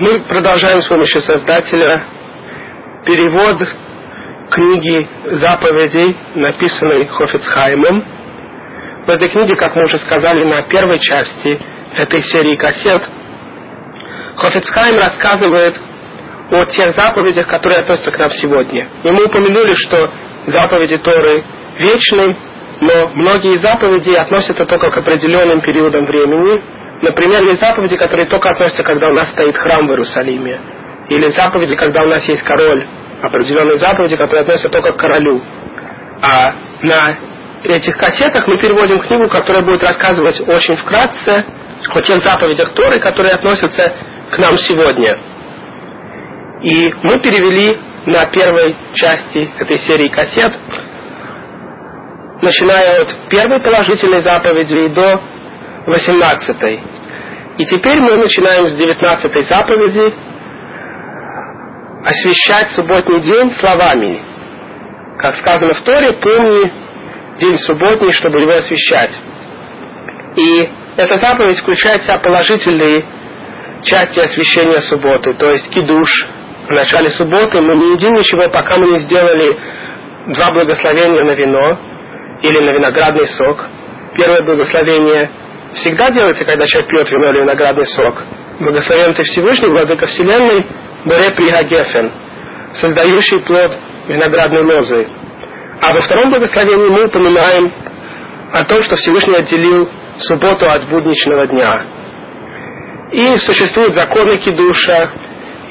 Мы продолжаем с помощью Создателя перевод книги заповедей, написанной Хофицхаймом. В этой книге, как мы уже сказали на первой части этой серии кассет, Хофицхайм рассказывает о тех заповедях, которые относятся к нам сегодня. И мы упомянули, что заповеди Торы вечны, но многие заповеди относятся только к определенным периодам времени. Например, есть заповеди, которые только относятся, когда у нас стоит храм в Иерусалиме. Или заповеди, когда у нас есть король. Определенные заповеди, которые относятся только к королю. А на этих кассетах мы переводим книгу, которая будет рассказывать очень вкратце о тех заповедях Торы, которые относятся к нам сегодня. И мы перевели на первой части этой серии кассет, начиная от первой положительной заповеди до восемнадцатой. И теперь мы начинаем с девятнадцатой заповеди освещать субботний день словами. Как сказано в Торе, помни день субботний, чтобы его освещать. И эта заповедь включает в себя положительные части освящения субботы, то есть кидуш. В начале субботы мы не едим ничего, пока мы не сделали два благословения на вино или на виноградный сок. Первое благословение всегда делается, когда человек пьет вино или виноградный сок. Благословен ты Всевышний, Владыка Вселенной, Боре Пригагефен, создающий плод виноградной лозы. А во втором благословении мы упоминаем о том, что Всевышний отделил субботу от будничного дня. И существуют законы кидуша,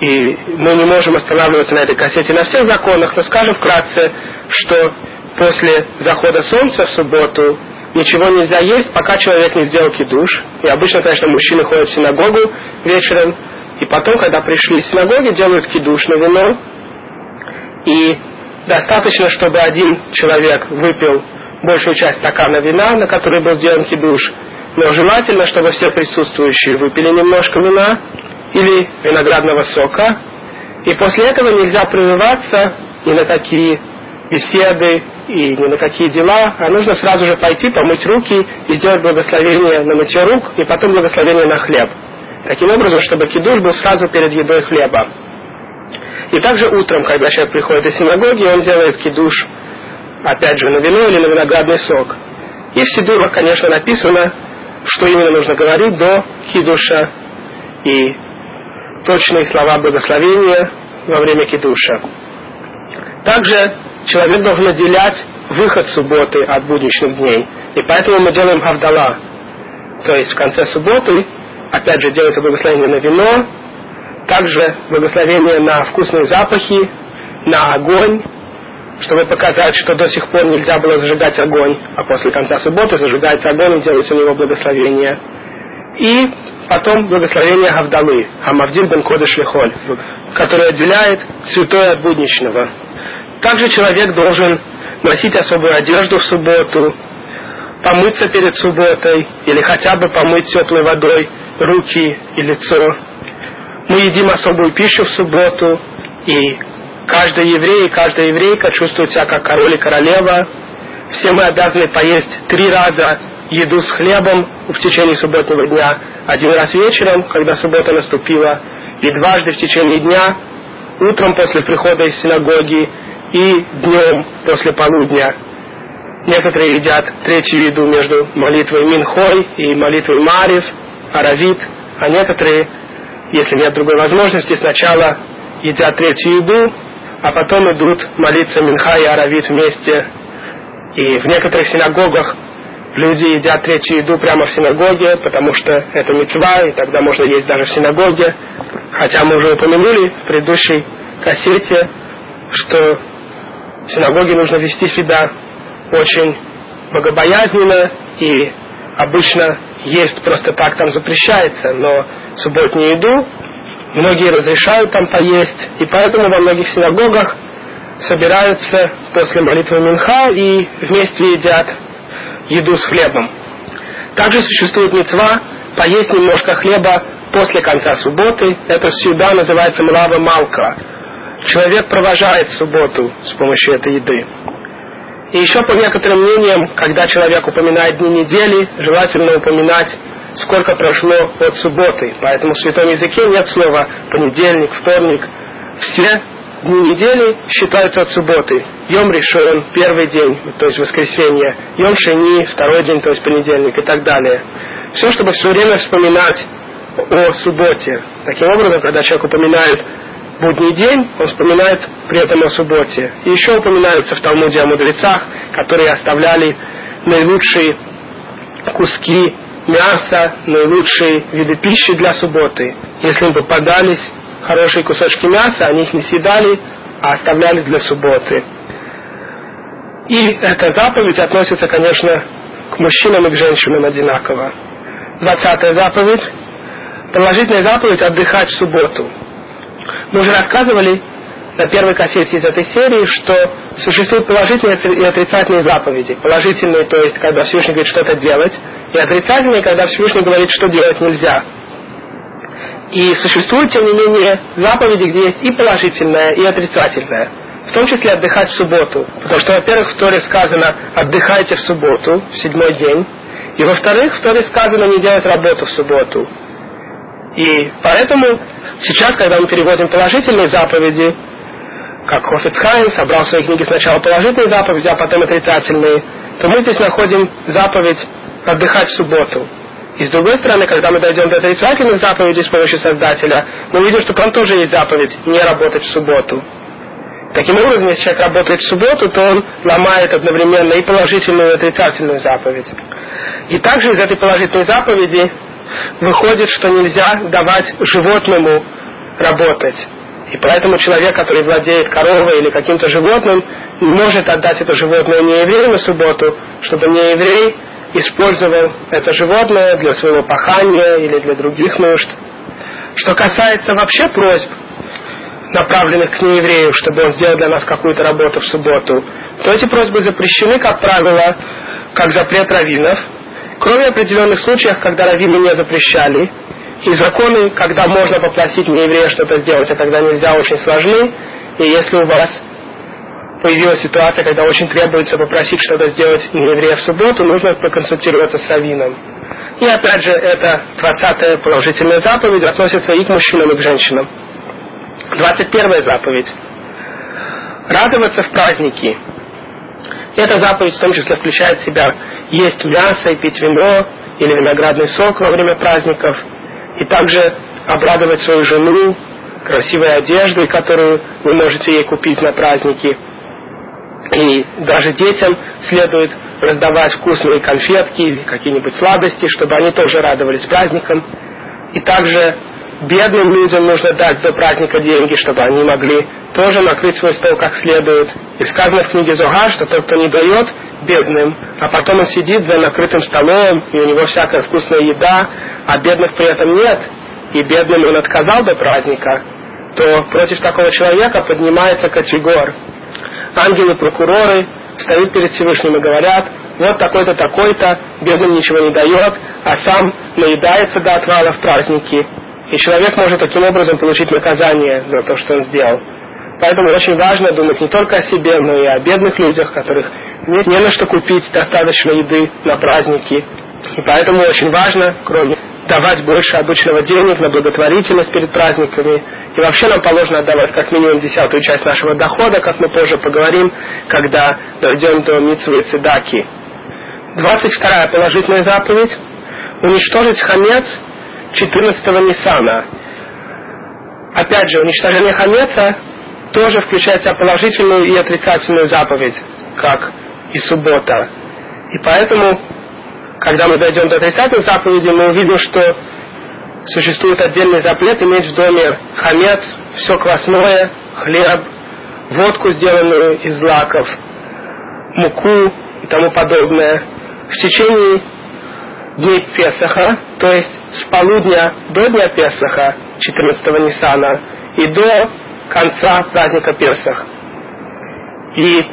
и мы не можем останавливаться на этой кассете на всех законах, но скажем вкратце, что после захода солнца в субботу ничего нельзя есть, пока человек не сделал кидуш. И обычно, конечно, мужчины ходят в синагогу вечером, и потом, когда пришли из синагоги, делают кидуш на вино. И достаточно, чтобы один человек выпил большую часть стакана вина, на который был сделан кидуш. Но желательно, чтобы все присутствующие выпили немножко вина или виноградного сока. И после этого нельзя прерываться ни на такие беседы и ни на какие дела, а нужно сразу же пойти, помыть руки и сделать благословение на мытье рук, и потом благословение на хлеб. Таким образом, чтобы кидуш был сразу перед едой хлеба. И также утром, когда человек приходит из синагоги, он делает кидуш опять же, на вино или на виноградный сок. И в Сидурах, конечно, написано, что именно нужно говорить до кидуша и точные слова благословения во время кидуша. Также человек должен отделять выход субботы от будничных дней. И поэтому мы делаем авдала. То есть в конце субботы, опять же, делается благословение на вино, также благословение на вкусные запахи, на огонь, чтобы показать, что до сих пор нельзя было зажигать огонь, а после конца субботы зажигается огонь и делается у него благословение. И потом благословение Гавдалы, Амавдиль бен Кодыш Лихоль, который отделяет святое от будничного. Также человек должен носить особую одежду в субботу, помыться перед субботой или хотя бы помыть теплой водой руки и лицо. Мы едим особую пищу в субботу и Каждый еврей и каждая еврейка чувствует себя как король и королева. Все мы обязаны поесть три раза еду с хлебом в течение субботнего дня. Один раз вечером, когда суббота наступила, и дважды в течение дня, утром после прихода из синагоги и днем после полудня. Некоторые едят третью еду между молитвой Минхой и молитвой Марив, Аравит, а некоторые, если нет другой возможности, сначала едят третью еду, а потом идут молиться Минха и Аравит вместе. И в некоторых синагогах люди едят третью еду прямо в синагоге, потому что это мецва, и тогда можно есть даже в синагоге. Хотя мы уже упомянули в предыдущей кассете, что в синагоге нужно вести себя очень богобоязненно, и обычно есть просто так там запрещается, но субботнюю еду Многие разрешают там поесть, и поэтому во многих синагогах собираются после молитвы Минха и вместе едят еду с хлебом. Также существует мецва поесть немножко хлеба после конца субботы. Это сюда называется млава малка. Человек провожает субботу с помощью этой еды. И еще по некоторым мнениям, когда человек упоминает дни недели, желательно упоминать сколько прошло от субботы. Поэтому в святом языке нет слова понедельник, вторник. Все дни недели считаются от субботы. Йом решен, первый день, то есть воскресенье. Йом шени, второй день, то есть понедельник и так далее. Все, чтобы все время вспоминать о субботе. Таким образом, когда человек упоминает будний день, он вспоминает при этом о субботе. И еще упоминаются в Талмуде о мудрецах, которые оставляли наилучшие куски мяса, наилучшие виды пищи для субботы. Если им попадались хорошие кусочки мяса, они их не съедали, а оставляли для субботы. И эта заповедь относится, конечно, к мужчинам и к женщинам одинаково. Двадцатая заповедь. Положительная заповедь отдыхать в субботу. Мы уже рассказывали на первой кассете из этой серии, что существуют положительные и отрицательные заповеди. Положительные, то есть, когда Всевышний говорит что-то делать, и отрицательные, когда Всевышний говорит, что делать нельзя. И существуют, тем не менее, заповеди, где есть и положительное, и отрицательное. В том числе отдыхать в субботу. Потому что, во-первых, в Торе сказано «отдыхайте в субботу», в седьмой день. И, во-вторых, в Торе сказано «не делать работу в субботу». И поэтому сейчас, когда мы переводим положительные заповеди, как Хофицхайм собрал в своей книге сначала положительные заповеди, а потом отрицательные, то мы здесь находим заповедь отдыхать в субботу. И с другой стороны, когда мы дойдем до отрицательных заповедей с помощью Создателя, мы увидим, что там тоже есть заповедь не работать в субботу. Таким образом, если человек работает в субботу, то он ломает одновременно и положительную, и отрицательную заповедь. И также из этой положительной заповеди выходит, что нельзя давать животному работать. И поэтому человек, который владеет коровой или каким-то животным, может отдать это животное не еврею на субботу, чтобы не еврей использовал это животное для своего пахания или для других нужд. Что касается вообще просьб, направленных к нееврею, чтобы он сделал для нас какую-то работу в субботу, то эти просьбы запрещены, как правило, как запрет раввинов, кроме определенных случаев, когда раввины не запрещали. И законы, когда можно попросить нееврея что-то сделать, а когда нельзя, очень сложны. И если у вас появилась ситуация, когда очень требуется попросить что-то сделать нееврея в субботу, нужно проконсультироваться с раввином. И опять же, это 20-я положительная заповедь относится и к мужчинам, и к женщинам. 21 заповедь. Радоваться в праздники. Эта заповедь в том числе включает в себя есть мясо и пить вино или виноградный сок во время праздников. И также обрадовать свою жену красивой одеждой, которую вы можете ей купить на праздники. И даже детям следует раздавать вкусные конфетки или какие-нибудь сладости, чтобы они тоже радовались праздникам. И также бедным людям нужно дать до праздника деньги, чтобы они могли тоже накрыть свой стол как следует. И сказано в книге Зогар, что тот, кто не дает бедным, а потом он сидит за накрытым столом, и у него всякая вкусная еда, а бедных при этом нет, и бедным он отказал до праздника, то против такого человека поднимается категор. Ангелы-прокуроры встают перед Всевышним и говорят, вот такой-то, такой-то, бедным ничего не дает, а сам наедается до отвала в праздники. И человек может таким образом получить наказание за то, что он сделал. Поэтому очень важно думать не только о себе, но и о бедных людях, которых нет не на что купить достаточно еды на праздники. И поэтому очень важно, кроме давать больше обычного денег на благотворительность перед праздниками. И вообще нам положено отдавать как минимум десятую часть нашего дохода, как мы позже поговорим, когда дойдем до Митсвы Цедаки. 22 положительная заповедь. Уничтожить хамец 14-го Ниссана. Опять же, уничтожение хамеца тоже включает в себя положительную и отрицательную заповедь, как и суббота. И поэтому, когда мы дойдем до отрицательной заповеди, мы увидим, что существует отдельный запрет иметь в доме хамец, все квасное, хлеб, водку, сделанную из злаков, муку и тому подобное. В течение дней Песаха, то есть с полудня до дня Песаха, 14-го Ниссана, и до конца праздника Песах. И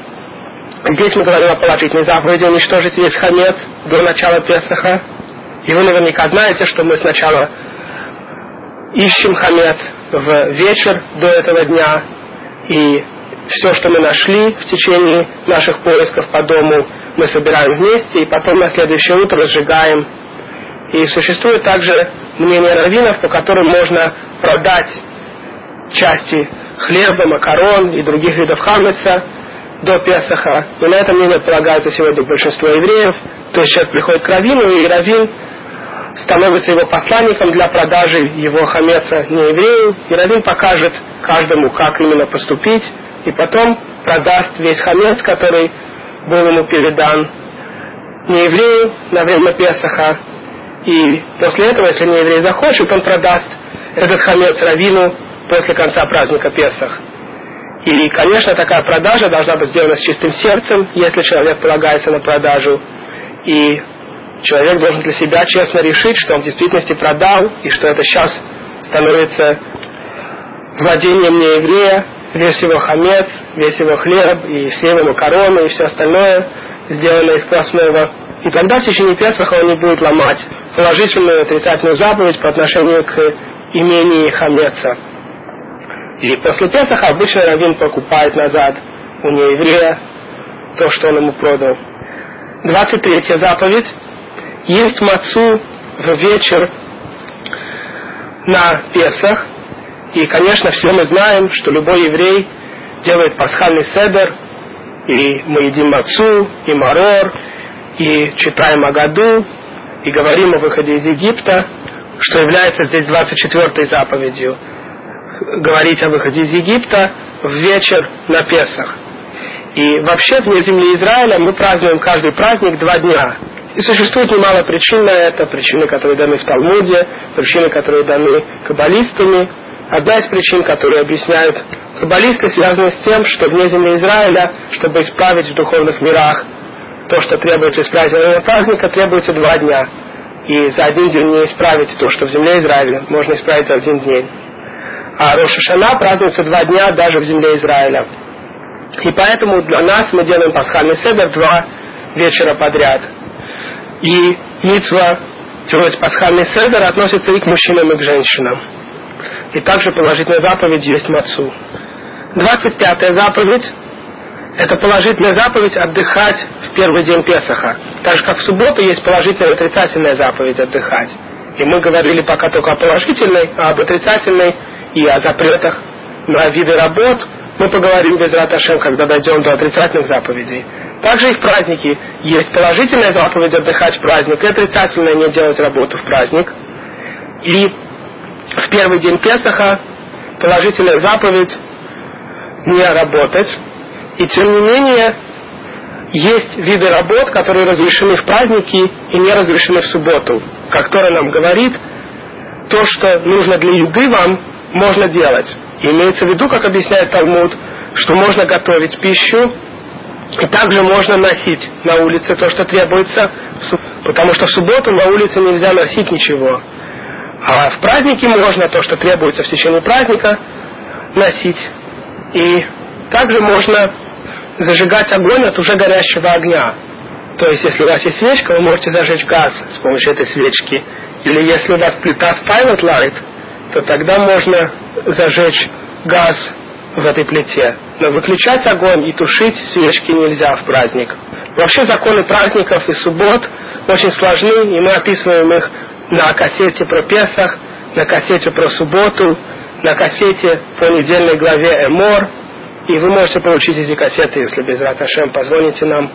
здесь мы говорим о положительной заповеди уничтожить весь хамец до начала Песаха. И вы наверняка знаете, что мы сначала ищем хамец в вечер до этого дня, и все, что мы нашли в течение наших поисков по дому, мы собираем вместе, и потом на следующее утро сжигаем И существует также мнение раввинов, по которым можно продать части хлеба, макарон и других видов хамеца до Песаха. И на этом мнение полагается сегодня большинство евреев. То есть человек приходит к раввину, и раввин становится его посланником для продажи его хамеца не еврею, и раввин покажет каждому, как именно поступить, и потом продаст весь хамец, который был ему передан не еврею на время Песаха, и после этого, если не еврей захочет, он продаст этот хамец равину после конца праздника Песах. И, конечно, такая продажа должна быть сделана с чистым сердцем, если человек полагается на продажу. И человек должен для себя честно решить, что он в действительности продал, и что это сейчас становится владением нееврея, весь его хамец, весь его хлеб, и все его макароны, и все остальное сделано из квасного. И тогда в течение Песаха он не будет ломать положительную и отрицательную заповедь по отношению к имении хамеца. И после Песаха обычно Равин покупает назад у нееврея то, что он ему продал. 23 заповедь. Есть мацу в вечер на Песах. И, конечно, все мы знаем, что любой еврей делает пасхальный седер, и мы едим мацу, и марор, и читаем о году, и говорим о выходе из Египта, что является здесь 24 заповедью. Говорить о выходе из Египта в вечер на Песах. И вообще вне земли Израиля мы празднуем каждый праздник два дня. И существует немало причин на это, причины, которые даны в Талмуде, причины, которые даны каббалистами. Одна из причин, которые объясняют каббалисты, связана с тем, что вне земли Израиля, чтобы исправить в духовных мирах то, что требуется исправить во время праздника, требуется два дня. И за один день не исправить то, что в земле Израиля, можно исправить за один день. А Рошашана празднуется два дня даже в земле Израиля. И поэтому для нас мы делаем пасхальный седер два вечера подряд. И митцва делать пасхальный седер относится и к мужчинам, и к женщинам. И также положительная заповедь есть мацу. 25 заповедь это положительная заповедь отдыхать в первый день Песаха. Так же, как в субботу есть положительная и отрицательная заповедь отдыхать. И мы говорили пока только о положительной, а об отрицательной и о запретах на виды работ. Мы поговорим без Раташем, когда дойдем до отрицательных заповедей. Также и в праздники есть положительная заповедь отдыхать в праздник, и отрицательная не делать работу в праздник. И в первый день Песаха положительная заповедь не работать, и тем не менее, есть виды работ, которые разрешены в праздники и не разрешены в субботу. Как Тора нам говорит, то, что нужно для еды вам, можно делать. И имеется в виду, как объясняет Талмуд, что можно готовить пищу, и также можно носить на улице то, что требуется, потому что в субботу на улице нельзя носить ничего. А в празднике можно то, что требуется в течение праздника, носить. И также можно зажигать огонь от уже горящего огня. То есть, если у вас есть свечка, вы можете зажечь газ с помощью этой свечки. Или если у вас плита в Pilot Light, то тогда можно зажечь газ в этой плите. Но выключать огонь и тушить свечки нельзя в праздник. Вообще законы праздников и суббот очень сложны, и мы описываем их на кассете про Песах, на кассете про субботу, на кассете по недельной главе Эмор, и вы можете получить эти кассеты, если без Раташем позвоните нам.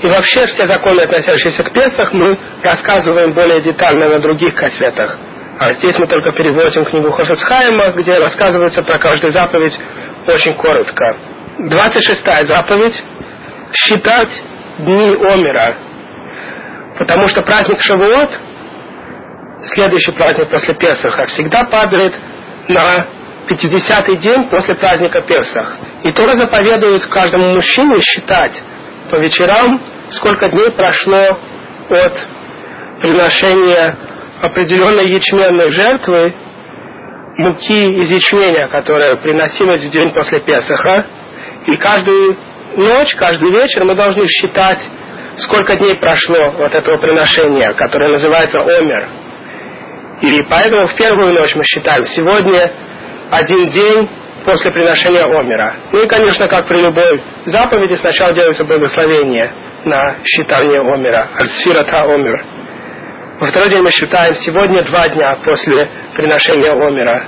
И вообще все законы, относящиеся к Песах, мы рассказываем более детально на других кассетах. А здесь мы только переводим книгу Хофецхайма, где рассказывается про каждую заповедь очень коротко. 26 заповедь – считать дни Омера. Потому что праздник Шавуот, следующий праздник после Песаха, всегда падает на 50-й день после праздника Песах. И Тора заповедует каждому мужчине считать по вечерам, сколько дней прошло от приношения определенной ячменной жертвы, муки из ячменя, которая приносилась в день после Песаха. И каждую ночь, каждый вечер мы должны считать, сколько дней прошло от этого приношения, которое называется Омер. И поэтому в первую ночь мы считаем сегодня один день после приношения Омера. Ну и, конечно, как при любой заповеди, сначала делается благословение на считание Омера, Альсфирата Омер. Во второй день мы считаем сегодня два дня после приношения Омера.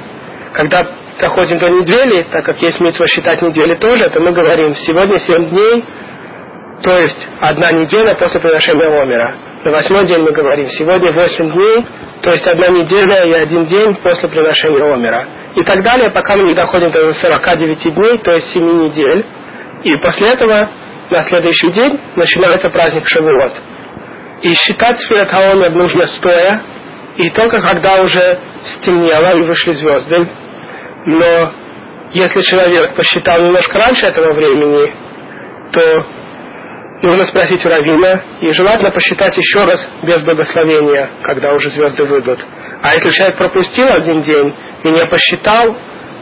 Когда доходим до недели, так как есть митва считать недели тоже, то мы говорим сегодня семь дней, то есть одна неделя после приношения Омера. На восьмой день мы говорим сегодня восемь дней, то есть одна неделя и один день после приношения Омера. И так далее, пока мы не доходим до 49 дней, то есть 7 недель. И после этого на следующий день начинается праздник Шавуот. И считать Сферат Хаомер нужно стоя, и только когда уже стемнело и вышли звезды. Но если человек посчитал немножко раньше этого времени, то нужно спросить у Равина, и желательно посчитать еще раз без благословения, когда уже звезды выйдут. А если человек пропустил один день и не посчитал,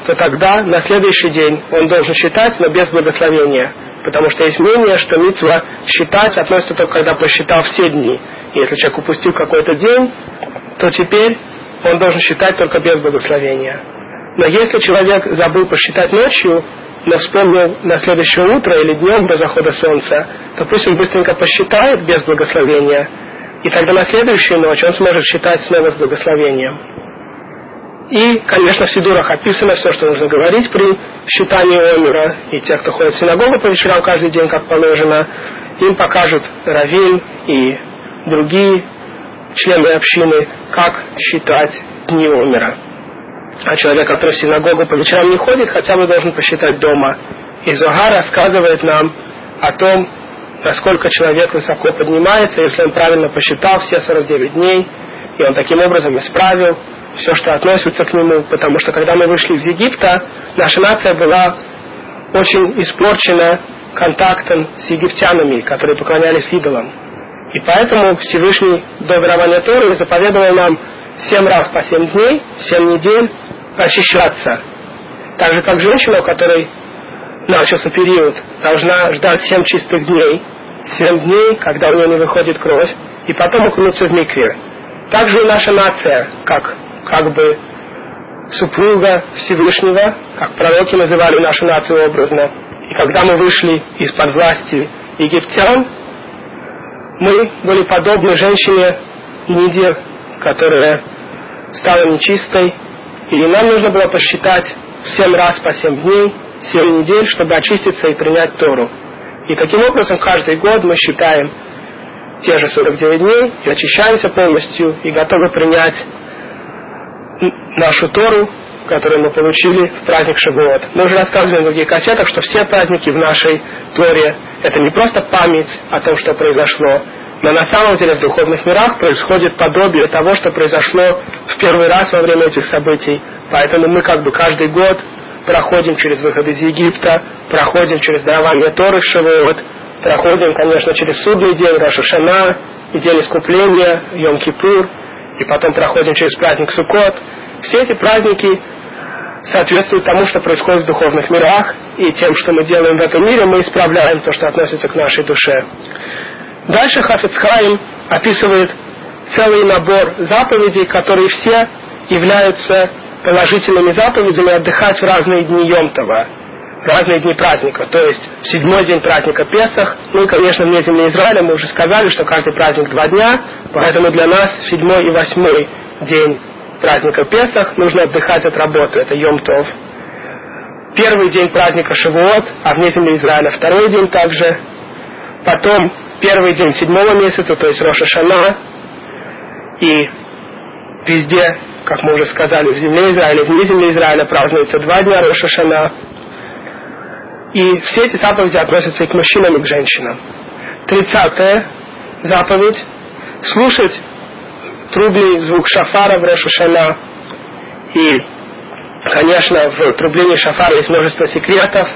то тогда на следующий день он должен считать, но без благословения. Потому что есть мнение, что митцва считать относится только когда посчитал все дни. И если человек упустил какой-то день, то теперь он должен считать только без благословения. Но если человек забыл посчитать ночью, но вспомнил на следующее утро или днем до захода солнца, то пусть он быстренько посчитает без благословения, и тогда на следующую ночь он сможет считать снова с благословением. И, конечно, в Сидурах описано все, что нужно говорить при считании Омера. И те, кто ходит в синагогу по вечерам каждый день, как положено, им покажут Равин и другие члены общины, как считать дни Омера. А человек, который в синагогу по вечерам не ходит, хотя бы должен посчитать дома. И Зогар рассказывает нам о том, насколько человек высоко поднимается, если он правильно посчитал все 49 дней, и он таким образом исправил все, что относится к нему, потому что когда мы вышли из Египта, наша нация была очень испорчена контактом с египтянами, которые поклонялись идолам. И поэтому Всевышний до дарования Торы заповедовал нам семь раз по семь дней, семь недель очищаться. Так же, как женщина, у которой начался период, должна ждать семь чистых дней, семь дней, когда у нее не выходит кровь, и потом окунуться в микве. Также и наша нация, как как бы супруга Всевышнего, как пророки называли нашу нацию образно. И когда мы вышли из-под власти египтян, мы были подобны женщине Ниде, которая стала нечистой, и нам нужно было посчитать семь раз по семь дней, семь недель, чтобы очиститься и принять Тору. И таким образом каждый год мы считаем те же 49 дней и очищаемся полностью и готовы принять нашу Тору, которую мы получили в праздник Шавуот. Мы уже рассказывали в других кассетах, что все праздники в нашей Торе – это не просто память о том, что произошло, но на самом деле в духовных мирах происходит подобие того, что произошло в первый раз во время этих событий. Поэтому мы как бы каждый год проходим через выход из Египта, проходим через дарование Торы в Шавуот, проходим, конечно, через судный день Рашашана, и день искупления, Йом-Кипур – и потом проходим через праздник Суккот. Все эти праздники соответствуют тому, что происходит в духовных мирах, и тем, что мы делаем в этом мире, мы исправляем то, что относится к нашей душе. Дальше Хафицхайм описывает целый набор заповедей, которые все являются положительными заповедями отдыхать в разные дни Йомтова разные дни праздника. То есть седьмой день праздника Песах. Ну и, конечно, вне земли Израиля мы уже сказали, что каждый праздник два дня, поэтому для нас седьмой и восьмой день праздника Песах нужно отдыхать от работы. Это Йом-Тов. Первый день праздника Шавуот, а вне земли Израиля второй день также. Потом первый день седьмого месяца, то есть Роша Шана. И везде, как мы уже сказали, в земле Израиля, вне земли Израиля празднуется два дня Роша Шана. И все эти заповеди относятся и к мужчинам, и к женщинам. Тридцатая заповедь – слушать трубный звук шафара в Рошашана. И, конечно, в трублении шафара есть множество секретов,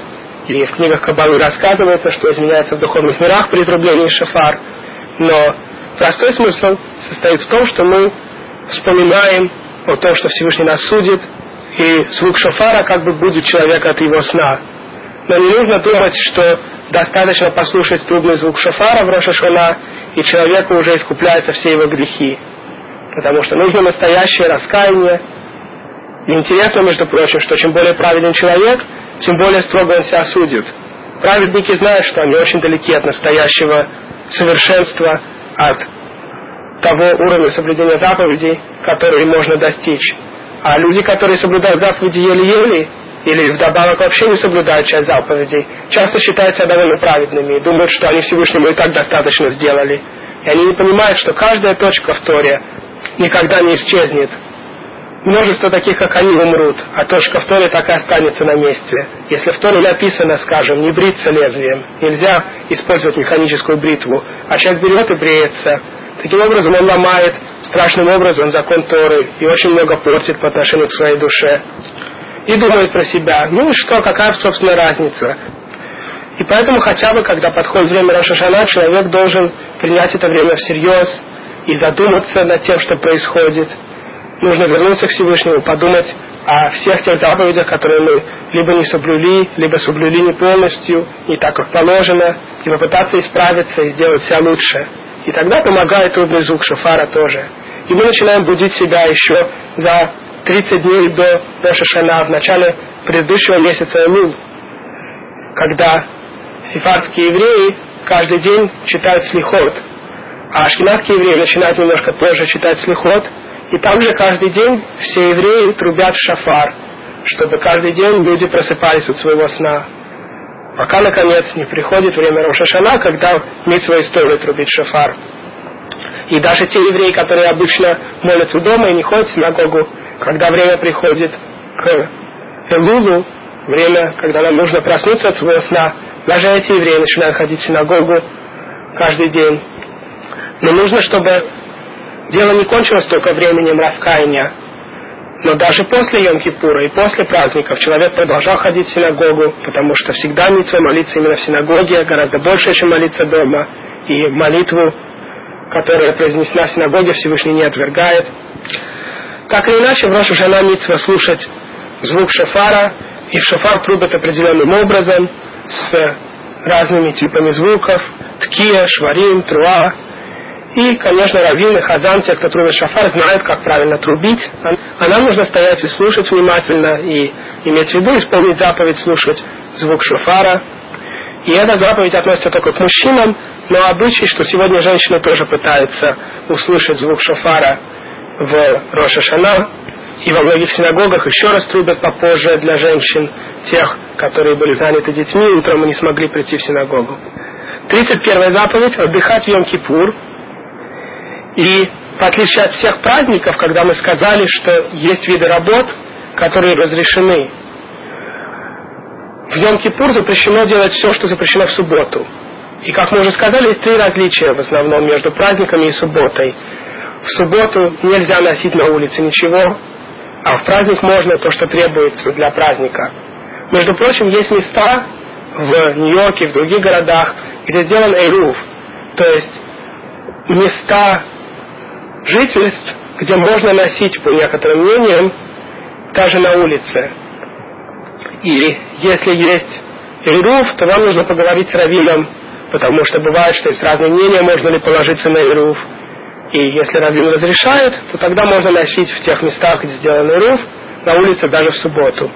и в книгах Кабалы рассказывается, что изменяется в духовных мирах при трублении шафар. Но простой смысл состоит в том, что мы вспоминаем о том, что Всевышний нас судит, и звук шафара как бы будет человека от его сна. Но не нужно думать, что достаточно послушать трубный звук шофара в Рошашона, и человеку уже искупляются все его грехи. Потому что нужно настоящее раскаяние. И интересно, между прочим, что чем более праведный человек, тем более строго он себя судит. Праведники знают, что они очень далеки от настоящего совершенства, от того уровня соблюдения заповедей, который можно достичь. А люди, которые соблюдают заповеди еле-еле, или вдобавок вообще не соблюдают часть заповедей, часто считают себя довольно праведными и думают, что они Всевышнему и так достаточно сделали. И они не понимают, что каждая точка в Торе никогда не исчезнет. Множество таких, как они, умрут, а точка в Торе так и останется на месте. Если в Торе написано, скажем, не бриться лезвием, нельзя использовать механическую бритву, а человек берет и бреется, таким образом он ломает страшным образом закон Торы и очень много портит по отношению к своей душе. И думает про себя, ну и что, какая, собственно, разница? И поэтому хотя бы, когда подходит время Рошашана, человек должен принять это время всерьез и задуматься над тем, что происходит. Нужно вернуться к Всевышнему, подумать о всех тех заповедях, которые мы либо не соблюли, либо соблюли не полностью, не так, как положено, и попытаться исправиться и сделать себя лучше. И тогда помогает трудный звук шофара тоже. И мы начинаем будить себя еще за 30 дней до Рошашана, в начале предыдущего месяца Элул, когда сефардские евреи каждый день читают слихот, а ашкенадские евреи начинают немножко позже читать слихот, и там же каждый день все евреи трубят шафар, чтобы каждый день люди просыпались от своего сна. Пока, наконец, не приходит время Рошашана, когда митсва историю трубить шафар. И даже те евреи, которые обычно молятся дома и не ходят в синагогу, когда время приходит к Элулу, время, когда нам нужно проснуться от своего сна, даже эти евреи начинают ходить в синагогу каждый день. Но нужно, чтобы дело не кончилось только временем раскаяния, но даже после Йом-Кипура и после праздников человек продолжал ходить в синагогу, потому что всегда митцва молиться именно в синагоге гораздо больше, чем молиться дома. И молитву, которая произнесена в синагоге, Всевышний не отвергает. Так или иначе, в Рошу Жана митцва слушать звук шафара, и в шафар трубят определенным образом, с разными типами звуков, ткия, шварим, труа. И, конечно, раввины, хазан, те, кто трубит шафар, знают, как правильно трубить. А нам нужно стоять и слушать внимательно, и иметь в виду, исполнить заповедь, слушать звук шафара. И эта заповедь относится только к мужчинам, но обычай, что сегодня женщины тоже пытаются услышать звук шафара в Роша Шана, и во многих синагогах еще раз трубят попозже для женщин, тех, которые были заняты детьми, утром и не смогли прийти в синагогу. 31 заповедь – отдыхать в Йом-Кипур. И в отличие от всех праздников, когда мы сказали, что есть виды работ, которые разрешены, в Йом-Кипур запрещено делать все, что запрещено в субботу. И, как мы уже сказали, есть три различия в основном между праздниками и субботой. В субботу нельзя носить на улице ничего, а в праздник можно то, что требуется для праздника. Между прочим, есть места в Нью-Йорке, в других городах, где сделан эйруф, то есть места жительств, где можно носить, по некоторым мнениям, даже на улице. И если есть эйруф, то вам нужно поговорить с раввином, потому что бывает, что есть разные мнения, можно ли положиться на эйруф. И если раввин разрешает, то тогда можно носить в тех местах, где сделан руф, на улице даже в субботу.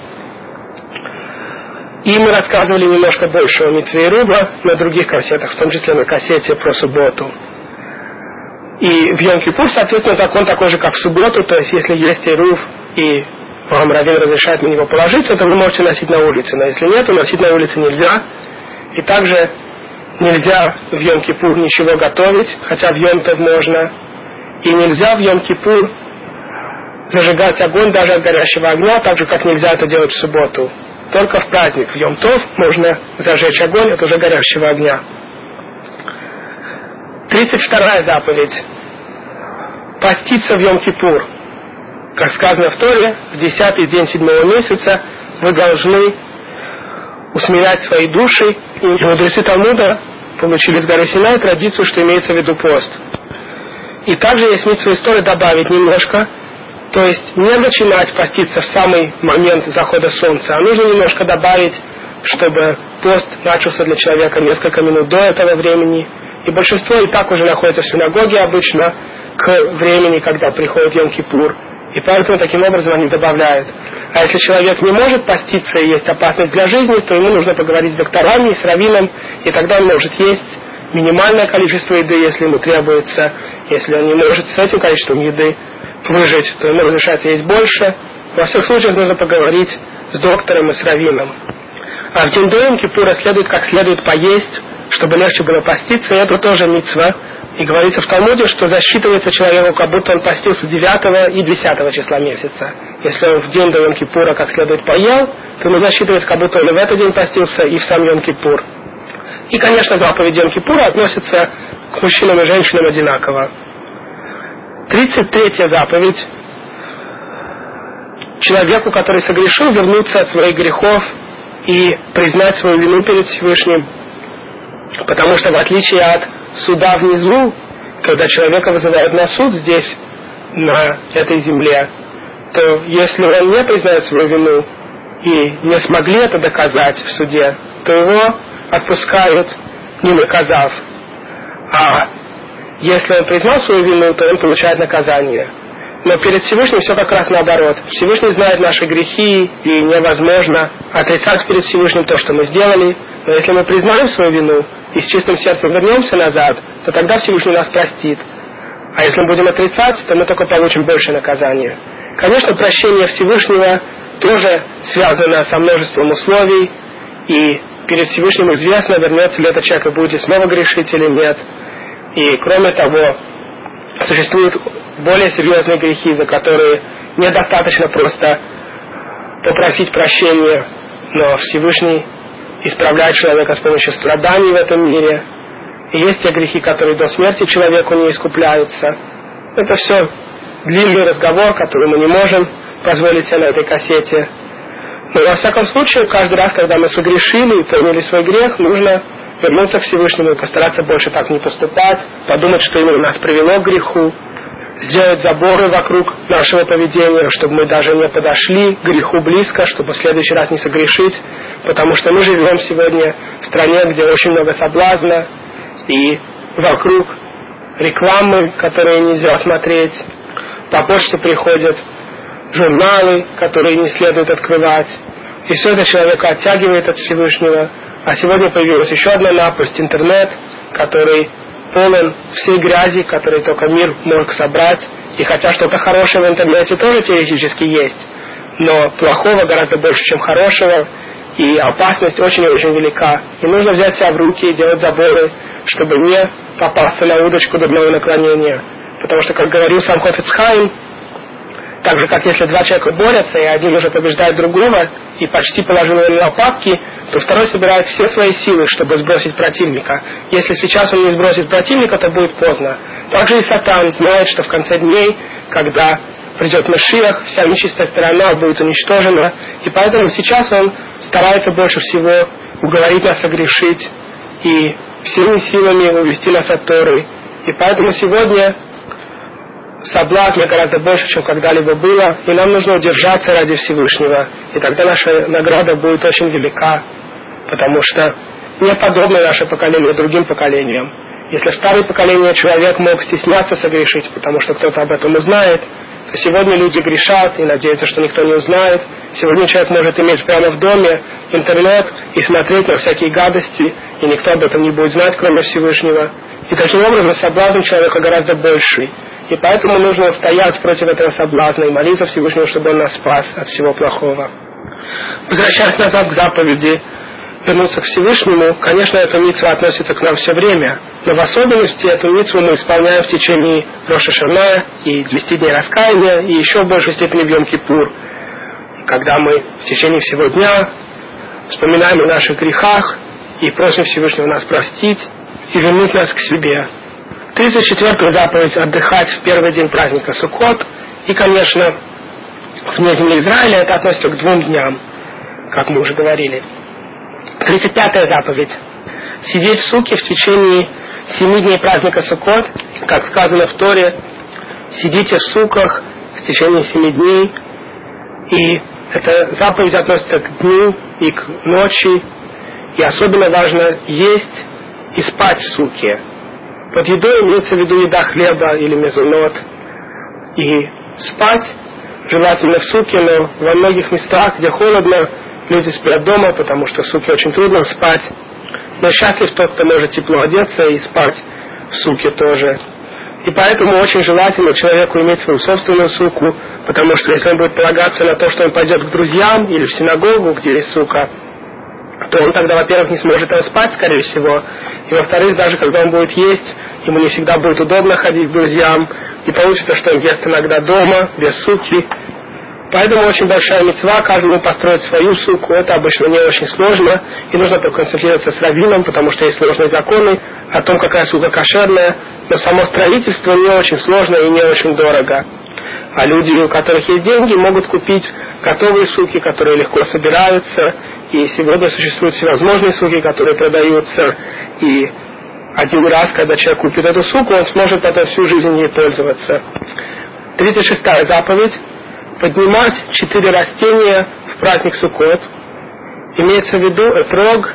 И мы рассказывали немножко больше о Митве и Руба на других кассетах, в том числе на кассете про субботу. И в йом кипур соответственно, закон такой же, как в субботу, то есть если есть Ируф и вам Равин разрешает на него положиться, то вы можете носить на улице. Но если нет, то носить на улице нельзя. И также нельзя в Йом-Кипур ничего готовить, хотя в Йом-Тов можно. И нельзя в Йом-Кипур зажигать огонь даже от горящего огня, так же, как нельзя это делать в субботу. Только в праздник, в Йом-Тов, можно зажечь огонь от уже горящего огня. 32 заповедь. Поститься в Йом-Кипур. Как сказано в Торе, в десятый день седьмого месяца вы должны усмирять свои души. И мудрецы Талмуда получили с горы Синай традицию, что имеется в виду пост. И также есть смысл истории добавить немножко, то есть не начинать поститься в самый момент захода солнца, а нужно немножко добавить, чтобы пост начался для человека несколько минут до этого времени. И большинство и так уже находится в синагоге обычно к времени, когда приходит Йом-Кипур. И поэтому таким образом они добавляют. А если человек не может поститься и есть опасность для жизни, то ему нужно поговорить с докторами, с раввином, и тогда он может есть минимальное количество еды, если ему требуется. Если он не может с этим количеством еды выжить, то ему разрешается есть больше. Во всех случаях нужно поговорить с доктором и с раввином. А в день до Кипура следует как следует поесть, чтобы легче было поститься, и это тоже митцва. И говорится в Талмуде, что засчитывается человеку, как будто он постился 9 и 10 числа месяца. Если он в день до Йом-Кипура как следует поел, то ему засчитывается, как будто он и в этот день постился, и в сам Йом-Кипур. И, конечно, заповедь Йом-Кипура относится к мужчинам и женщинам одинаково. 33 заповедь. Человеку, который согрешил, вернуться от своих грехов и признать свою вину перед Всевышним. Потому что в отличие от суда внизу, когда человека вызывают на суд здесь, на этой земле, то если он не признает свою вину и не смогли это доказать в суде, то его отпускают, не наказав. А если он признал свою вину, то он получает наказание. Но перед Всевышним все как раз наоборот. Всевышний знает наши грехи, и невозможно отрицать перед Всевышним то, что мы сделали. Но если мы признаем свою вину и с чистым сердцем вернемся назад, то тогда Всевышний нас простит. А если мы будем отрицать, то мы только получим больше наказания. Конечно, прощение Всевышнего тоже связано со множеством условий, и перед Всевышним известно, вернется ли этот человек и будет снова грешить или нет. И кроме того, существуют более серьезные грехи, за которые недостаточно просто попросить прощения, но Всевышний исправляет человека с помощью страданий в этом мире. И есть те грехи, которые до смерти человеку не искупляются. Это все длинный разговор, который мы не можем позволить себе на этой кассете. Но во всяком случае, каждый раз, когда мы согрешили и поняли свой грех, нужно вернуться к Всевышнему и постараться больше так не поступать, подумать, что именно нас привело к греху, сделать заборы вокруг нашего поведения, чтобы мы даже не подошли к греху близко, чтобы в следующий раз не согрешить, потому что мы живем сегодня в стране, где очень много соблазна, и вокруг рекламы, которые нельзя смотреть, по почте приходят журналы, которые не следует открывать, и все это человека оттягивает от Всевышнего, а сегодня появилась еще одна напасть, интернет, который полон всей грязи, которую только мир может собрать. И хотя что-то хорошее в интернете тоже теоретически есть, но плохого гораздо больше, чем хорошего, и опасность очень и очень велика. И нужно взять себя в руки и делать заборы, чтобы не попасться на удочку дурного наклонения. Потому что, как говорил сам Хофицхайм, так же, как если два человека борются, и один уже побеждает другого, и почти положил его на лопатки, то второй собирает все свои силы, чтобы сбросить противника. Если сейчас он не сбросит противника, то будет поздно. Также и Сатан знает, что в конце дней, когда придет Машиах, вся нечистая сторона будет уничтожена, и поэтому сейчас он старается больше всего уговорить нас согрешить и всеми силами увести нас от Торы. И поэтому сегодня соблазна гораздо больше, чем когда-либо было, и нам нужно удержаться ради Всевышнего, и тогда наша награда будет очень велика, потому что не подобно наше поколение другим поколениям. Если старое поколение человек мог стесняться согрешить, потому что кто-то об этом узнает, то сегодня люди грешат и надеются, что никто не узнает. Сегодня человек может иметь прямо в доме интернет и смотреть на всякие гадости, и никто об этом не будет знать, кроме Всевышнего. И таким образом соблазн человека гораздо больший. И поэтому нужно стоять против этого соблазна и молиться Всевышнему, чтобы он нас спас от всего плохого. Возвращаясь назад к заповеди, вернуться к Всевышнему, конечно, эта митва относится к нам все время, но в особенности эту митву мы исполняем в течение Роша Шана и 200 дней раскаяния, и еще в большей степени в Йом-Кипур, когда мы в течение всего дня вспоминаем о наших грехах и просим Всевышнего нас простить и вернуть нас к себе. 34-ю заповедь отдыхать в первый день праздника Суккот. И, конечно, вне земли Израиля это относится к двум дням, как мы уже говорили. 35-я заповедь. Сидеть в суке в течение семи дней праздника Суккот, как сказано в Торе, сидите в суках в течение семи дней. И эта заповедь относится к дню и к ночи. И особенно важно есть и спать в суке. Под едой имеется в виду еда хлеба или мезонот. И спать желательно в суке, но во многих местах, где холодно, люди спят дома, потому что в суке очень трудно спать. Но счастлив тот, кто может тепло одеться и спать в суке тоже. И поэтому очень желательно человеку иметь свою собственную суку, потому что если он будет полагаться на то, что он пойдет к друзьям или в синагогу, где есть сука, то он тогда, во-первых, не сможет спать, скорее всего, и во-вторых, даже когда он будет есть, ему не всегда будет удобно ходить к друзьям, и получится, что он ест иногда дома, без суки. Поэтому очень большая мецва, каждому построить свою суку, это обычно не очень сложно, и нужно проконсультироваться с раввином, потому что есть сложные законы о том, какая сука кошерная, но само строительство не очень сложно и не очень дорого. А люди, у которых есть деньги, могут купить готовые суки, которые легко собираются. И сегодня существуют всевозможные суки, которые продаются. И один раз, когда человек купит эту суку, он сможет потом всю жизнь ей пользоваться. 36-я заповедь. Поднимать четыре растения в праздник Суккот. Имеется в виду этрог,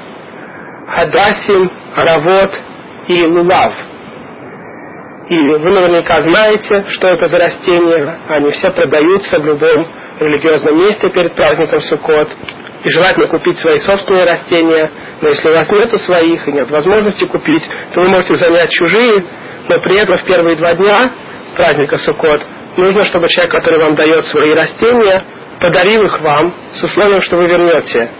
хадасим, аравот и лулав – и вы наверняка знаете, что это за растения. Они все продаются в любом религиозном месте перед праздником Суккот. И желательно купить свои собственные растения. Но если у вас нет своих и нет возможности купить, то вы можете занять чужие. Но при этом в первые два дня праздника Суккот нужно, чтобы человек, который вам дает свои растения, подарил их вам с условием, что вы вернете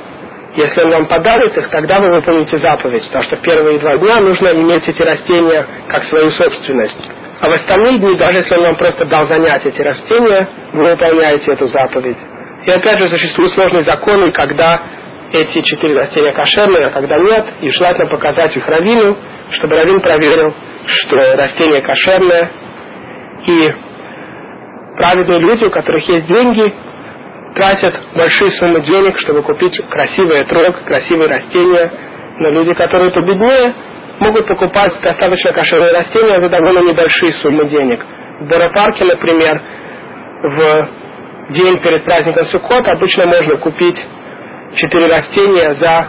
если он вам подарит их, тогда вы выполните заповедь, потому что в первые два дня нужно иметь эти растения как свою собственность. А в остальные дни, даже если он вам просто дал занять эти растения, вы выполняете эту заповедь. И опять же существуют сложные законы, когда эти четыре растения кошерные, а когда нет, и желательно показать их раввину, чтобы раввин проверил, что растение кошерное. И праведные люди, у которых есть деньги, тратят большие суммы денег, чтобы купить красивый трог, красивые растения. Но люди, которые победнее, могут покупать достаточно кошерные растения за довольно небольшие суммы денег. В Боропарке, например, в день перед праздником Суккот обычно можно купить четыре растения за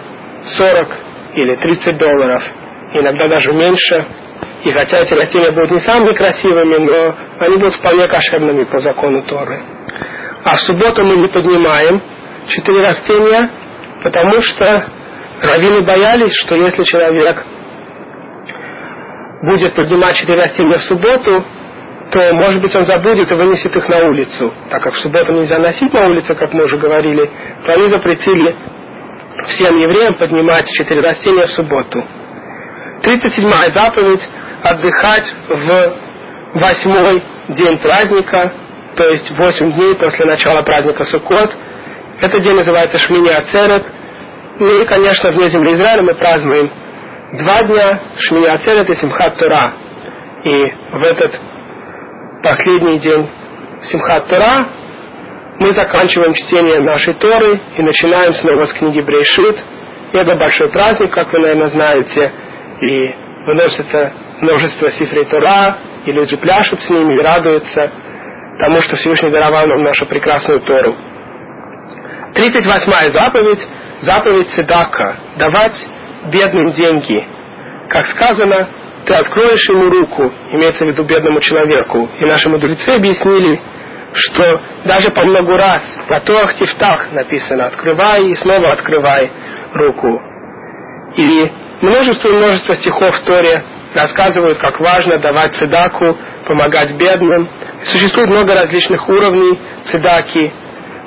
40 или 30 долларов, иногда даже меньше. И хотя эти растения будут не самыми красивыми, но они будут вполне кошерными по закону Торы. А в субботу мы не поднимаем четыре растения, потому что раввины боялись, что если человек будет поднимать четыре растения в субботу, то, может быть, он забудет и вынесет их на улицу. Так как в субботу нельзя носить на улице, как мы уже говорили, то они запретили всем евреям поднимать четыре растения в субботу. 37-я заповедь – отдыхать в восьмой день праздника – то есть 8 дней после начала праздника Суккот. Этот день называется Шмини Ацерет. Ну и, конечно, вне земли Израиля мы празднуем два дня Шмини Ацерет и Симхат Тора. И в этот последний день Симхат Тора мы заканчиваем чтение нашей Торы и начинаем снова с книги Брейшит. Это большой праздник, как вы, наверное, знаете, и выносится множество сифрей Тора, и люди пляшут с ними и радуются – тому, что Всевышний даровал нам нашу прекрасную Тору. 38 заповедь, заповедь Седака, давать бедным деньги. Как сказано, ты откроешь ему руку, имеется в виду бедному человеку. И наши мудрецы объяснили, что даже по много раз в Торах Тифтах написано «открывай и снова открывай руку». И множество и множество стихов в Торе рассказывают, как важно давать цедаку, помогать бедным. Существует много различных уровней цедаки.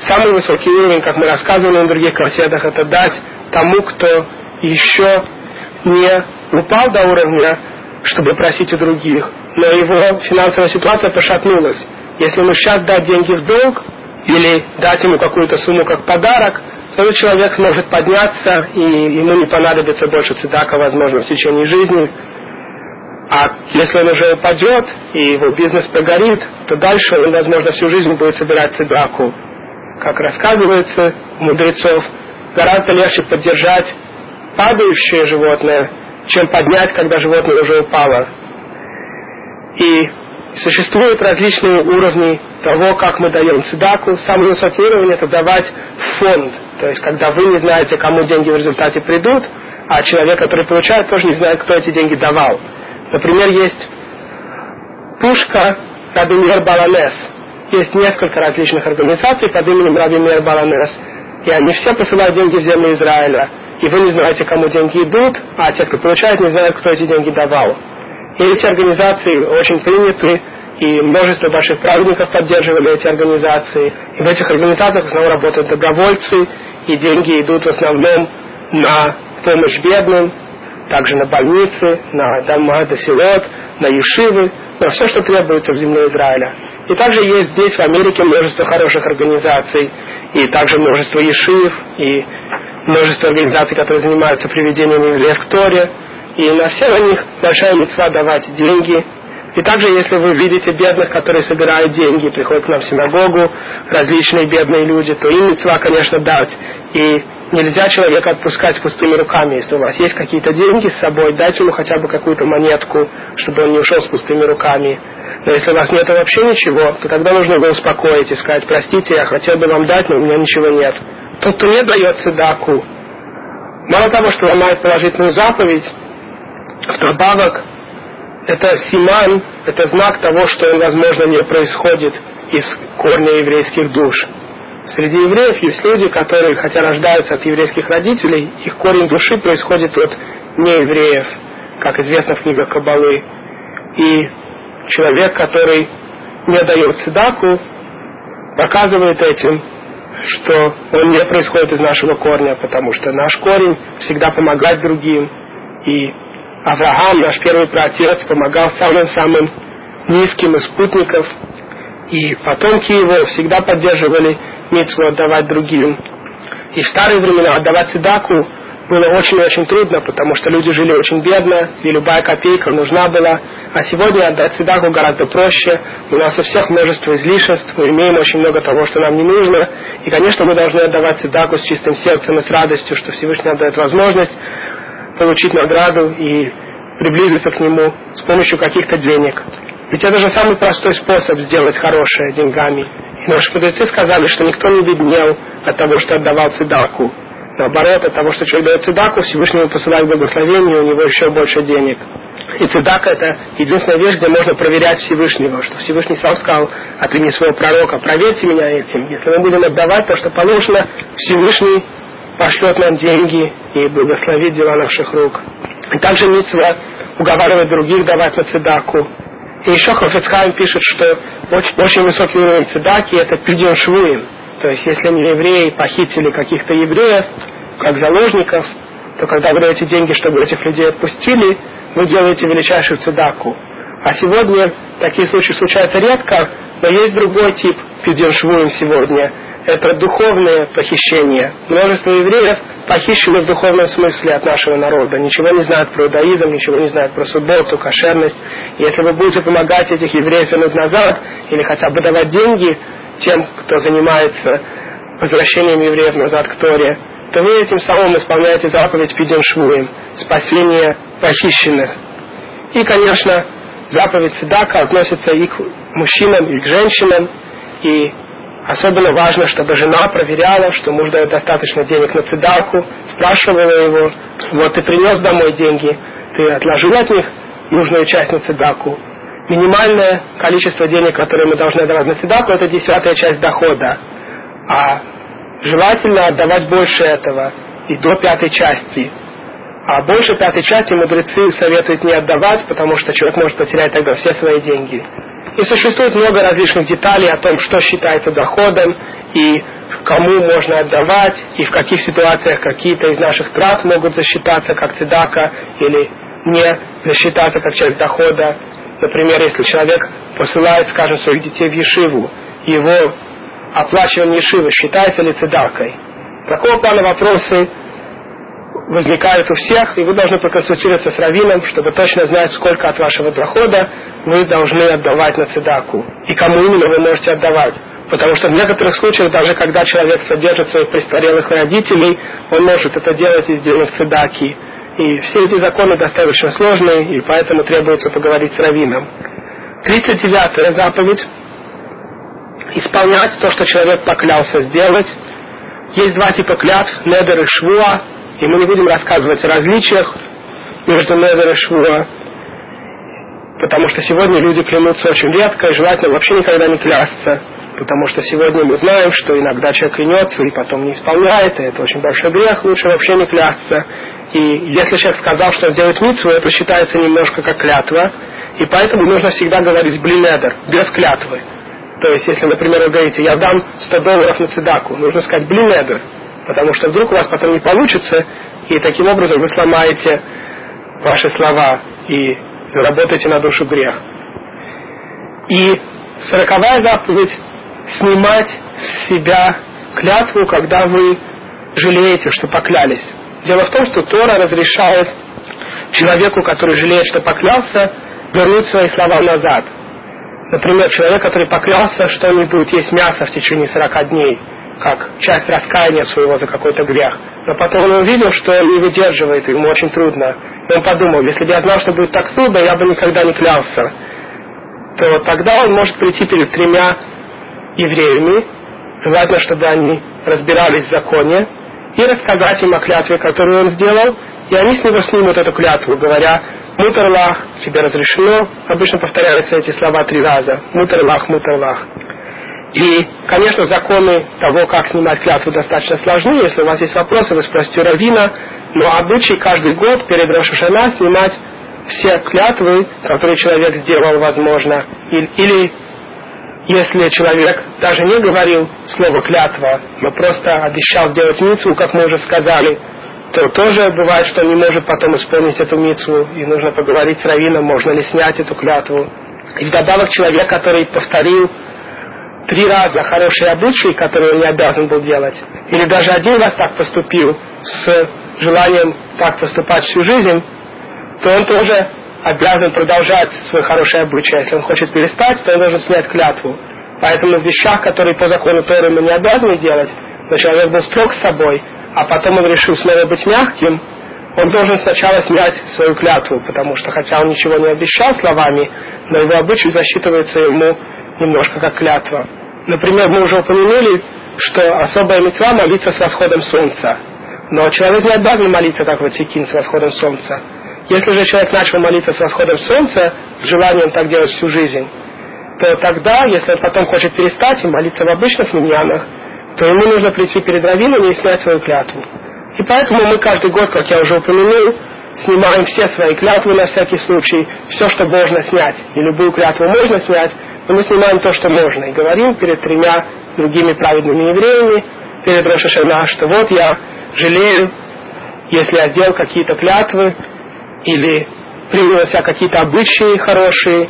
Самый высокий уровень, как мы рассказывали на других кассетах, это дать тому, кто еще не упал до уровня, чтобы просить у других, но его финансовая ситуация пошатнулась. Если ему сейчас дать деньги в долг или дать ему какую-то сумму как подарок, то этот человек сможет подняться, и ему не понадобится больше цедака, возможно, в течение жизни, а если он уже упадет и его бизнес прогорит, то дальше он, возможно, всю жизнь будет собирать цедаку. Как рассказывается у мудрецов, гораздо легче поддержать падающее животное, чем поднять, когда животное уже упало. И существуют различные уровни того, как мы даем цедаку. Самый высокий уровень это давать фонд. То есть, когда вы не знаете, кому деньги в результате придут, а человек, который получает, тоже не знает, кто эти деньги давал. Например, есть пушка Раби Мир Баланес. Есть несколько различных организаций под именем Раби Мир Баланес. И они все посылают деньги в землю Израиля, и вы не знаете, кому деньги идут, а те, кто получает, не знают, кто эти деньги давал. И эти организации очень приняты, и множество ваших праведников поддерживали эти организации. И в этих организациях в основном работают добровольцы, и деньги идут в основном на помощь бедным, также на больницы, на дома до сирот, на ешивы, на все, что требуется в земле Израиля. И также есть здесь, в Америке, множество хороших организаций, и также множество ешив, и множество организаций, которые занимаются приведением евреев к Торе, и на все них большая мецва давать деньги. И также, если вы видите бедных, которые собирают деньги, приходят к нам в синагогу, различные бедные люди, то им мецва, конечно, дать. И нельзя человека отпускать пустыми руками. Если у вас есть какие-то деньги с собой, дайте ему хотя бы какую-то монетку, чтобы он не ушел с пустыми руками. Но если у вас нет вообще ничего, то тогда нужно его успокоить и сказать, простите, я хотел бы вам дать, но у меня ничего нет. Тот, кто не дает седаку, мало того, что ломает положительную заповедь, вдобавок это симан, это знак того, что он, возможно, не происходит из корня еврейских душ. Среди евреев есть люди, которые, хотя рождаются от еврейских родителей, их корень души происходит от неевреев, как известно в книгах Кабалы. И человек, который не дает цедаку, показывает этим, что он не происходит из нашего корня, потому что наш корень всегда помогать другим. И Авраам, наш первый праотец, помогал самым-самым низким из спутников, и потомки его всегда поддерживали митцву отдавать другим. И в старые времена отдавать седаку было очень-очень трудно, потому что люди жили очень бедно, и любая копейка нужна была. А сегодня отдать седаку гораздо проще. У нас у всех множество излишеств, мы имеем очень много того, что нам не нужно. И, конечно, мы должны отдавать седаку с чистым сердцем и с радостью, что Всевышний нам дает возможность получить награду и приблизиться к нему с помощью каких-то денег. Ведь это же самый простой способ сделать хорошее деньгами. И наши мудрецы сказали, что никто не беднел от того, что отдавал цедаку. Наоборот, от того, что человек дает цедаку, Всевышнему посылает благословение, у него еще больше денег. И цедака это единственная вещь, где можно проверять Всевышнего, что Всевышний сам сказал от имени своего пророка, проверьте меня этим. Если мы будем отдавать то, что положено, Всевышний пошлет нам деньги и благословит дела наших рук. И также Митцва уговаривает других давать на цедаку. И еще Хофицхайм пишет, что очень, очень высокий уровень цедаки это пидyon швуим. То есть, если евреи похитили каких-то евреев, как заложников, то когда вы даете деньги, чтобы этих людей отпустили, вы делаете величайшую цедаку. А сегодня такие случаи случаются редко, но есть другой тип швуим сегодня – это духовное похищение. Множество евреев похищены в духовном смысле от нашего народа. Ничего не знают про иудаизм, ничего не знают про субботу, кошерность. Если вы будете помогать этих евреев вернуть назад, или хотя бы давать деньги тем, кто занимается возвращением евреев назад к Торе, то вы этим самым исполняете заповедь Пиден Швуем, спасение похищенных. И, конечно, заповедь Седака относится и к мужчинам, и к женщинам, и Особенно важно, чтобы жена проверяла, что муж дает достаточно денег на цедарку, спрашивала его, вот ты принес домой деньги, ты отложил от них нужную часть на цедаку. Минимальное количество денег, которые мы должны давать на цедаку, это десятая часть дохода. А желательно отдавать больше этого, и до пятой части. А больше пятой части мудрецы советуют не отдавать, потому что человек может потерять тогда все свои деньги. И существует много различных деталей о том, что считается доходом и кому можно отдавать, и в каких ситуациях какие-то из наших трат могут засчитаться как цедака или не засчитаться как часть дохода. Например, если человек посылает, скажем, своих детей в Ешиву, его оплачивание Ешивы считается ли цедакой? Такого плана вопросы возникают у всех, и вы должны проконсультироваться с раввином, чтобы точно знать, сколько от вашего дохода вы должны отдавать на цедаку, и кому именно вы можете отдавать. Потому что в некоторых случаях, даже когда человек содержит своих престарелых родителей, он может это делать из денег цедаки. И все эти законы достаточно сложные, и поэтому требуется поговорить с раввином. 39-я заповедь. Исполнять то, что человек поклялся сделать. Есть два типа клятв, недер и швуа. И мы не будем рассказывать о различиях между Невер и Швуа, потому что сегодня люди клянутся очень редко, и желательно вообще никогда не клясться. Потому что сегодня мы знаем, что иногда человек клянется и потом не исполняет, и это очень большой грех, лучше вообще не клясться. И если человек сказал, что сделает митцву, это считается немножко как клятва, и поэтому нужно всегда говорить блинедер, без клятвы. То есть, если, например, вы говорите, я дам 100 долларов на цедаку, нужно сказать блинедер, потому что вдруг у вас потом не получится, и таким образом вы сломаете ваши слова и заработаете на душу грех. И сороковая заповедь – снимать с себя клятву, когда вы жалеете, что поклялись. Дело в том, что Тора разрешает человеку, который жалеет, что поклялся, вернуть свои слова назад. Например, человек, который поклялся, что не будет есть мясо в течение 40 дней, как часть раскаяния своего за какой-то грех. Но потом он увидел, что он не выдерживает, ему очень трудно. И он подумал, если бы я знал, что будет так трудно, я бы никогда не клялся. То тогда он может прийти перед тремя евреями, желательно, чтобы они разбирались в законе, и рассказать им о клятве, которую он сделал, и они с него снимут эту клятву, говоря, мутерлах, тебе разрешено, обычно повторяются эти слова три раза, мутерлах, мутерлах. И, конечно, законы того, как снимать клятву, достаточно сложны. Если у вас есть вопросы, вы спросите Равина. Но обычай каждый год перед Рошашана снимать все клятвы, которые человек сделал, возможно. Или, или если человек даже не говорил слово клятва, но просто обещал сделать митцву, как мы уже сказали, то тоже бывает, что не может потом исполнить эту митцву, и нужно поговорить с раввином, можно ли снять эту клятву. И вдобавок человек, который повторил три раза хорошие обычаи, которые он не обязан был делать, или даже один раз так поступил с желанием так поступать всю жизнь, то он тоже обязан продолжать свой хороший обычай. Если он хочет перестать, то он должен снять клятву. Поэтому в вещах, которые по закону Торы мы не обязаны делать, но человек был строг с собой, а потом он решил снова быть мягким, он должен сначала снять свою клятву, потому что хотя он ничего не обещал словами, но его обычай засчитывается ему немножко как клятва. Например, мы уже упомянули, что особая мецва молиться с восходом солнца. Но человек не обязан молиться так вот секин с восходом солнца. Если же человек начал молиться с восходом солнца, с желанием так делать всю жизнь, то тогда, если он потом хочет перестать и молиться в обычных миньянах, то ему нужно прийти перед раввином и снять свою клятву. И поэтому мы каждый год, как я уже упомянул, снимаем все свои клятвы на всякий случай, все, что можно снять, и любую клятву можно снять, но мы снимаем то, что можно, и говорим перед тремя другими праведными евреями, перед Рошашана, что вот я жалею, если я делал какие-то клятвы, или принял себя какие-то обычаи хорошие,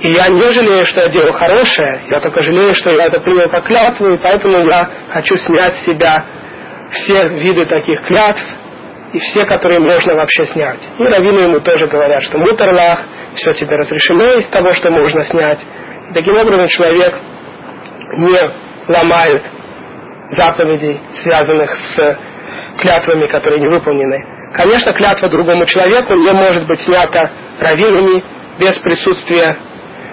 и я не жалею, что я делал хорошее, я только жалею, что я это принял как клятву, и поэтому я хочу снять с себя все виды таких клятв, и все, которые можно вообще снять. И раввины ему тоже говорят, что мутерлах, все тебе разрешено из того, что можно снять. Таким образом человек не ломает заповедей, связанных с клятвами, которые не выполнены. Конечно, клятва другому человеку не может быть снята раввинами без присутствия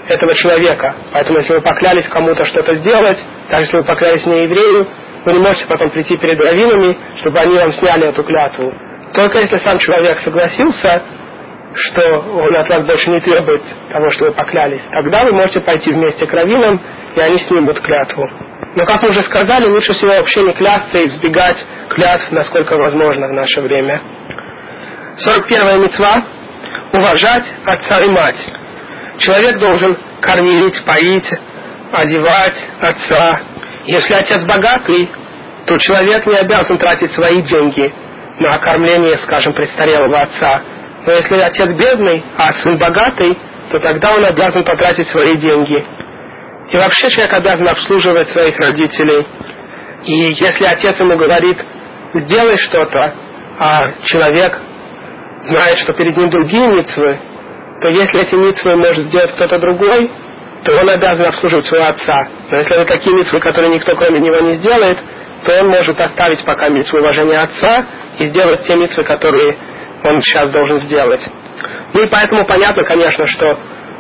этого человека. Поэтому, если вы поклялись кому-то что-то сделать, даже если вы поклялись не еврею, вы не можете потом прийти перед раввинами, чтобы они вам сняли эту клятву. Только если сам человек согласился, что он от вас больше не требует того, что вы поклялись, тогда вы можете пойти вместе к раввинам, и они снимут клятву. Но, как мы уже сказали, лучше всего вообще не клясться и избегать клятв, насколько возможно в наше время. 41-я мецва – уважать отца и мать. Человек должен кормить, поить, одевать отца. Если отец богатый, то человек не обязан тратить свои деньги на кормление, скажем, престарелого отца. Но если отец бедный, а сын богатый, то тогда он обязан потратить свои деньги. И вообще человек обязан обслуживать своих родителей. И если отец ему говорит, сделай что-то, а человек знает, что перед ним другие митцвы, то если эти митцвы может сделать кто-то другой, то он обязан обслуживать своего отца. Но если это такие митцвы, которые никто кроме него не сделает, то он может оставить пока митцву уважения отца и сделать те митцвы, которые он сейчас должен сделать. Ну и поэтому понятно, конечно, что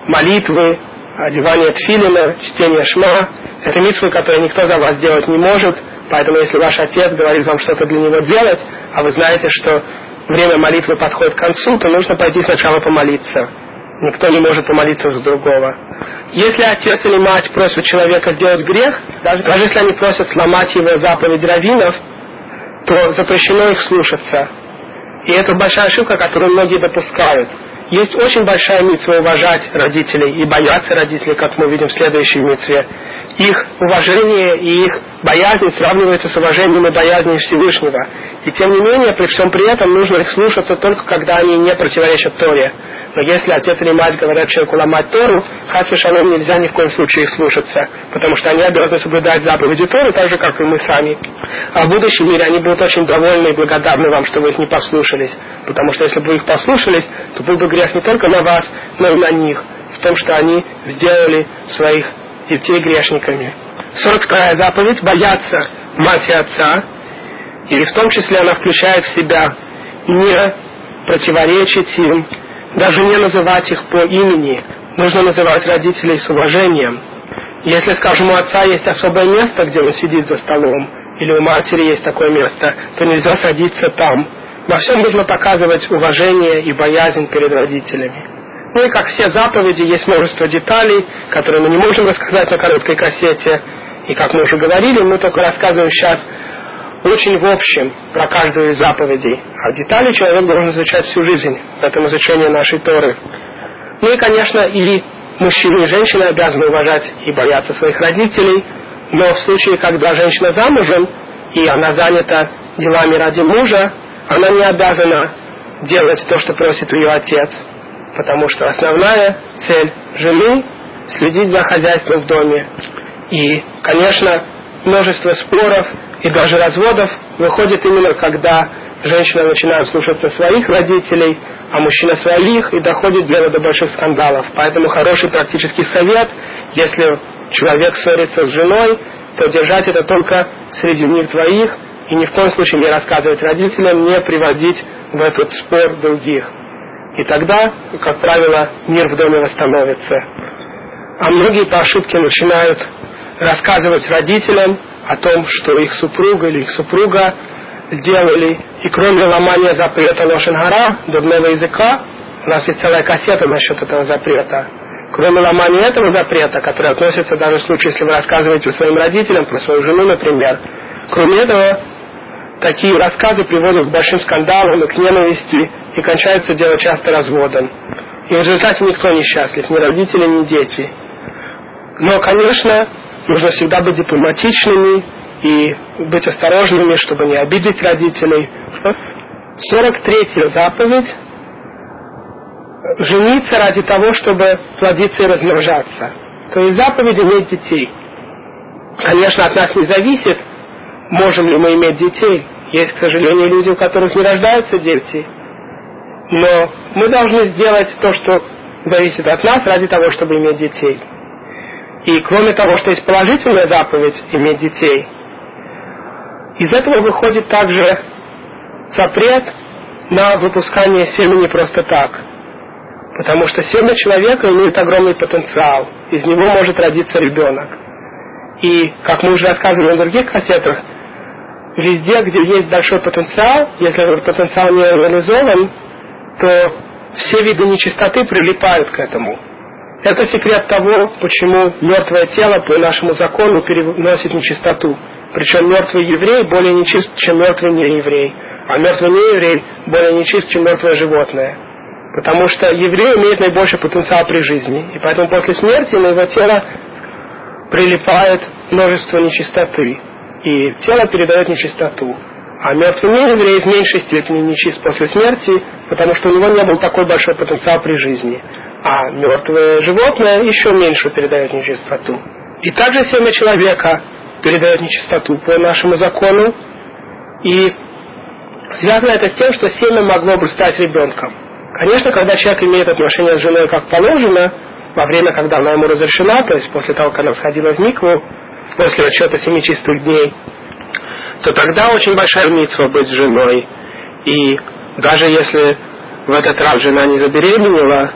молитвы, одевание тфилина, чтение шма – это митцвы, которые никто за вас сделать не может. Поэтому если ваш отец говорит вам что-то для него делать, а вы знаете, что время молитвы подходит к концу, то нужно пойти сначала помолиться. Никто не может помолиться за другого. Если отец или мать просят человека сделать грех, даже, даже если они просят сломать его заповедь раввинов, то запрещено их слушаться. И это большая ошибка, которую многие допускают. Есть очень большая митва уважать родителей и бояться родителей, как мы видим в следующей митве. Их уважение и их боязнь сравнивается с уважением и боязнью Всевышнего. И тем не менее, при всем при этом нужно их слушаться только когда они не противоречат Торе. Но если отец или мать говорят человеку ломать Тору, хасве шалом нельзя ни в коем случае их слушаться, потому что они обязаны соблюдать заповеди Торы, так же, как и мы сами. А в будущем мире они будут очень довольны и благодарны вам, что вы их не послушались. Потому что если бы вы их послушались, то был бы грех не только на вас, но и на них, в том, что они сделали своих детей грешниками. 42 заповедь – бояться мать и отца, и в том числе она включает в себя не противоречить им, даже не называть их по имени. Нужно называть родителей с уважением. Если, скажем, у отца есть особое место, где он сидит за столом, или у матери есть такое место, то нельзя садиться там. Во всем нужно показывать уважение и боязнь перед родителями. Ну и как все заповеди, есть множество деталей, которые мы не можем рассказать на короткой кассете. И как мы уже говорили, мы только рассказываем сейчас очень в общем про каждую из заповедей. А детали человек должен изучать всю жизнь в этом изучении нашей Торы. Ну и, конечно, и мужчины и женщины обязаны уважать и бояться своих родителей, но в случае, когда женщина замужем, и она занята делами ради мужа, она не обязана делать то, что просит ее отец, потому что основная цель жены – следить за хозяйством в доме. И, конечно, множество споров и даже разводов выходит именно когда женщина начинает слушаться своих родителей, а мужчина своих, и доходит дело до больших скандалов. Поэтому хороший практический совет, если человек ссорится с женой, то держать это только среди них двоих, и ни в коем случае не рассказывать родителям, не приводить в этот спор других. И тогда, как правило, мир в доме восстановится. А многие по ошибке начинают рассказывать родителям о том, что их супруга или их супруга сделали, и кроме ломания запрета Лошенгара, дурного языка, у нас есть целая кассета насчет этого запрета, кроме ломания этого запрета, который относится даже в случае, если вы рассказываете своим родителям про свою жену, например, кроме этого, такие рассказы приводят к большим скандалам и к ненависти, и кончается дело часто разводом. И в результате никто не счастлив, ни родители, ни дети. Но, конечно, нужно всегда быть дипломатичными и быть осторожными, чтобы не обидеть родителей. 43-я заповедь – жениться ради того, чтобы плодиться и размножаться. То есть заповедь иметь детей. Конечно, от нас не зависит, можем ли мы иметь детей. Есть, к сожалению, люди, у которых не рождаются дети. Но мы должны сделать то, что зависит от нас, ради того, чтобы иметь детей. И кроме того, что есть положительная заповедь иметь детей, из этого выходит также запрет на выпускание семени просто так. Потому что семя человека имеет огромный потенциал. Из него может родиться ребенок. И, как мы уже рассказывали на других кассетах, везде, где есть большой потенциал, если этот потенциал не реализован, то все виды нечистоты прилипают к этому. Это секрет того, почему мертвое тело по нашему закону переносит нечистоту. Причем мертвый еврей более нечист, чем мертвый нееврей. А мертвый нееврей более нечист, чем мертвое животное. Потому что еврей имеет наибольший потенциал при жизни. И поэтому после смерти на его тело прилипает множество нечистоты. И тело передает нечистоту. А мертвый нееврей в меньшей степени нечист после смерти, потому что у него не был такой большой потенциал при жизни а мертвое животное еще меньше передает нечистоту. И также семя человека передает нечистоту по нашему закону. И связано это с тем, что семя могло бы стать ребенком. Конечно, когда человек имеет отношения с женой как положено, во время, когда она ему разрешена, то есть после того, как она сходила в микву, после отсчета семи чистых дней, то тогда очень большая митва быть женой. И даже если в этот раз жена не забеременела,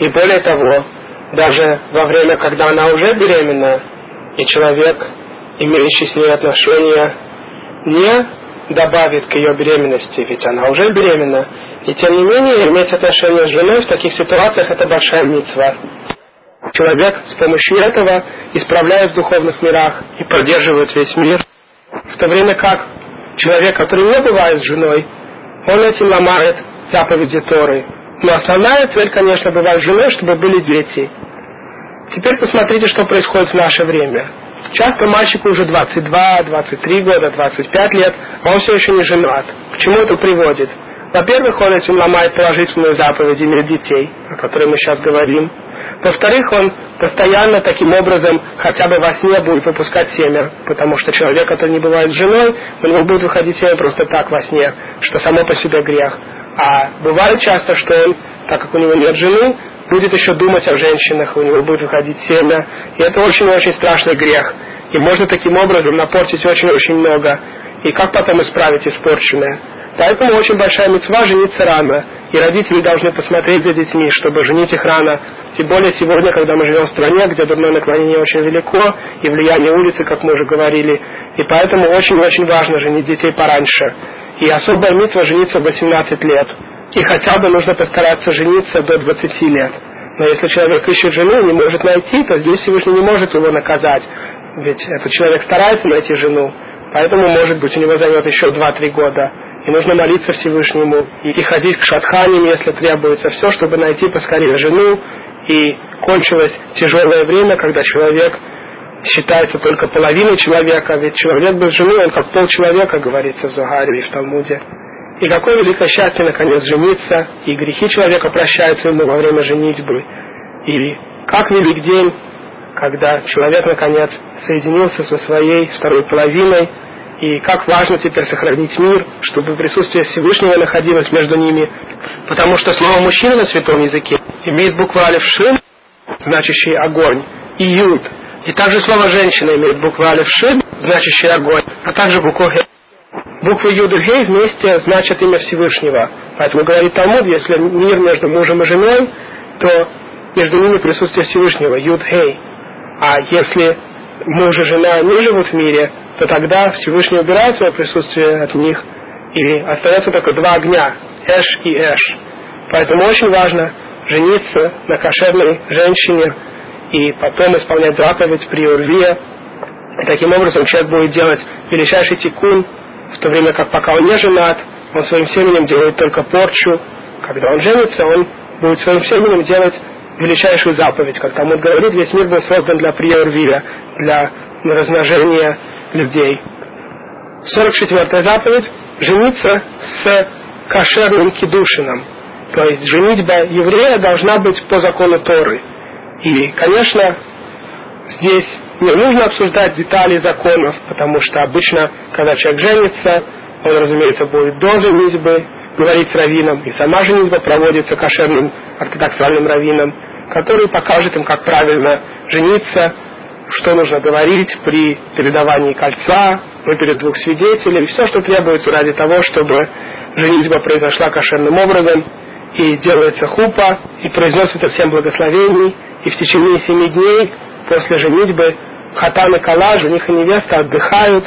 и более того, даже во время, когда она уже беременна, и человек, имеющий с ней отношения, не добавит к ее беременности, ведь она уже беременна, И тем не менее, иметь отношения с женой в таких ситуациях это большая митцва. Человек с помощью этого исправляет в духовных мирах и поддерживает весь мир. В то время как человек, который не бывает с женой, он этим ломает заповеди Торы. Но основная цель, конечно, бывает с женой, чтобы были дети. Теперь посмотрите, что происходит в наше время. Часто мальчику уже 22, 23 года, 25 лет, а он все еще не женат. К чему это приводит? Во-первых, он этим ломает положительную заповедь мир детей, о которой мы сейчас говорим. Во-вторых, он постоянно таким образом хотя бы во сне будет выпускать семя, потому что человек, который не бывает с женой, у него будет выходить семя просто так во сне, что само по себе грех. А бывает часто, что он, так как у него нет жены, будет еще думать о женщинах, у него будет выходить семя. И это очень-очень страшный грех. И можно таким образом напортить очень-очень много. И как потом исправить испорченное? Поэтому очень большая мецва жениться рано. И родители должны посмотреть за детьми, чтобы женить их рано. Тем более сегодня, когда мы живем в стране, где дурное наклонение очень велико, и влияние улицы, как мы уже говорили. И поэтому очень-очень важно женить детей пораньше. И особая митва жениться в 18 лет. И хотя бы нужно постараться жениться до 20 лет. Но если человек ищет жену и не может найти, то здесь Всевышний не может его наказать. Ведь этот человек старается найти жену. Поэтому, может быть, у него займет еще 2-3 года. И нужно молиться Всевышнему и, и ходить к шатханям, если требуется все, чтобы найти поскорее жену. И кончилось тяжелое время, когда человек считается только половиной человека, ведь человек без жены, он как полчеловека, говорится в Загаре и в Талмуде. И какое великое счастье, наконец, жениться, и грехи человека прощаются ему во время женитьбы. Или как велик день, когда человек, наконец, соединился со своей второй половиной, и как важно теперь сохранить мир, чтобы присутствие Всевышнего находилось между ними, потому что слово «мужчина» на святом языке имеет букву «алев шин», значащий огонь, и «юд». И также слово «женщина» имеет букву «алев шин», значащий огонь, а также букву «хе». Буквы Юд и Гей вместе значат имя Всевышнего. Поэтому говорит Талмуд, если мир между мужем и женой, то между ними присутствие Всевышнего, Юд Гей. А если муж и жена не живут в мире, то тогда Всевышний убирает свое присутствие от них, и остается только два огня, Эш и Эш. Поэтому очень важно жениться на кошерной женщине и потом исполнять заповедь при урве. И таким образом человек будет делать величайший тикун в то время как пока он не женат, он своим семенем делает только порчу. Когда он женится, он будет своим семенем делать величайшую заповедь. Как Талмуд говорит, весь мир был создан для приорвира, для размножения людей. 44 заповедь – жениться с кошерным кедушином. То есть женитьба еврея должна быть по закону Торы. И, конечно, здесь не нужно обсуждать детали законов, потому что обычно, когда человек женится, он, разумеется, будет до женитьбы говорить с раввином, и сама женитьба проводится кошерным ортодоксальным раввином, который покажет им, как правильно жениться, что нужно говорить при передавании кольца, ну, перед двух свидетелей, все, что требуется ради того, чтобы женитьба произошла кошерным образом, и делается хупа, и произносится всем благословений, и в течение семи дней после женитьбы хатан и кала, жених и невеста отдыхают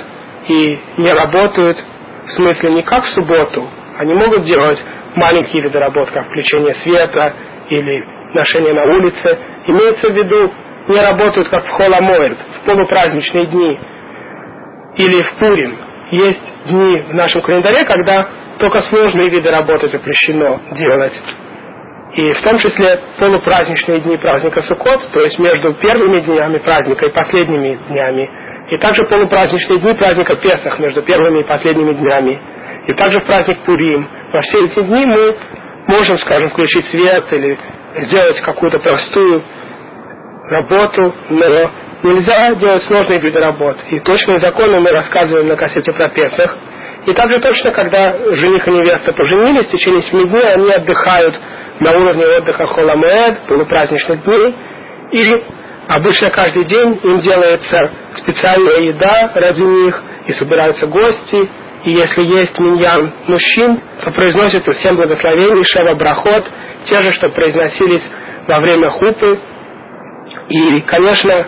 и не работают, в смысле не как в субботу, они могут делать маленькие виды работ, как включение света или ношение на улице. Имеется в виду, не работают как в Холамоэль, в полупраздничные дни или в Пурим. Есть дни в нашем календаре, когда только сложные виды работы запрещено делать. И в том числе полупраздничные дни праздника Суккот, то есть между первыми днями праздника и последними днями. И также полупраздничные дни праздника Песах между первыми и последними днями. И также в праздник Пурим. Во все эти дни мы можем, скажем, включить свет или сделать какую-то простую работу, но нельзя делать сложные виды работ. И точные законы мы рассказываем на кассете про Песах. И также точно, когда жених и невеста поженились, в течение семи дней они отдыхают на уровне отдыха холамед, полупраздничных дней, или обычно каждый день им делается специальная еда ради них, и собираются гости, и если есть миньян мужчин, то произносятся всем благословений, шева брахот, те же, что произносились во время хупы. И, конечно,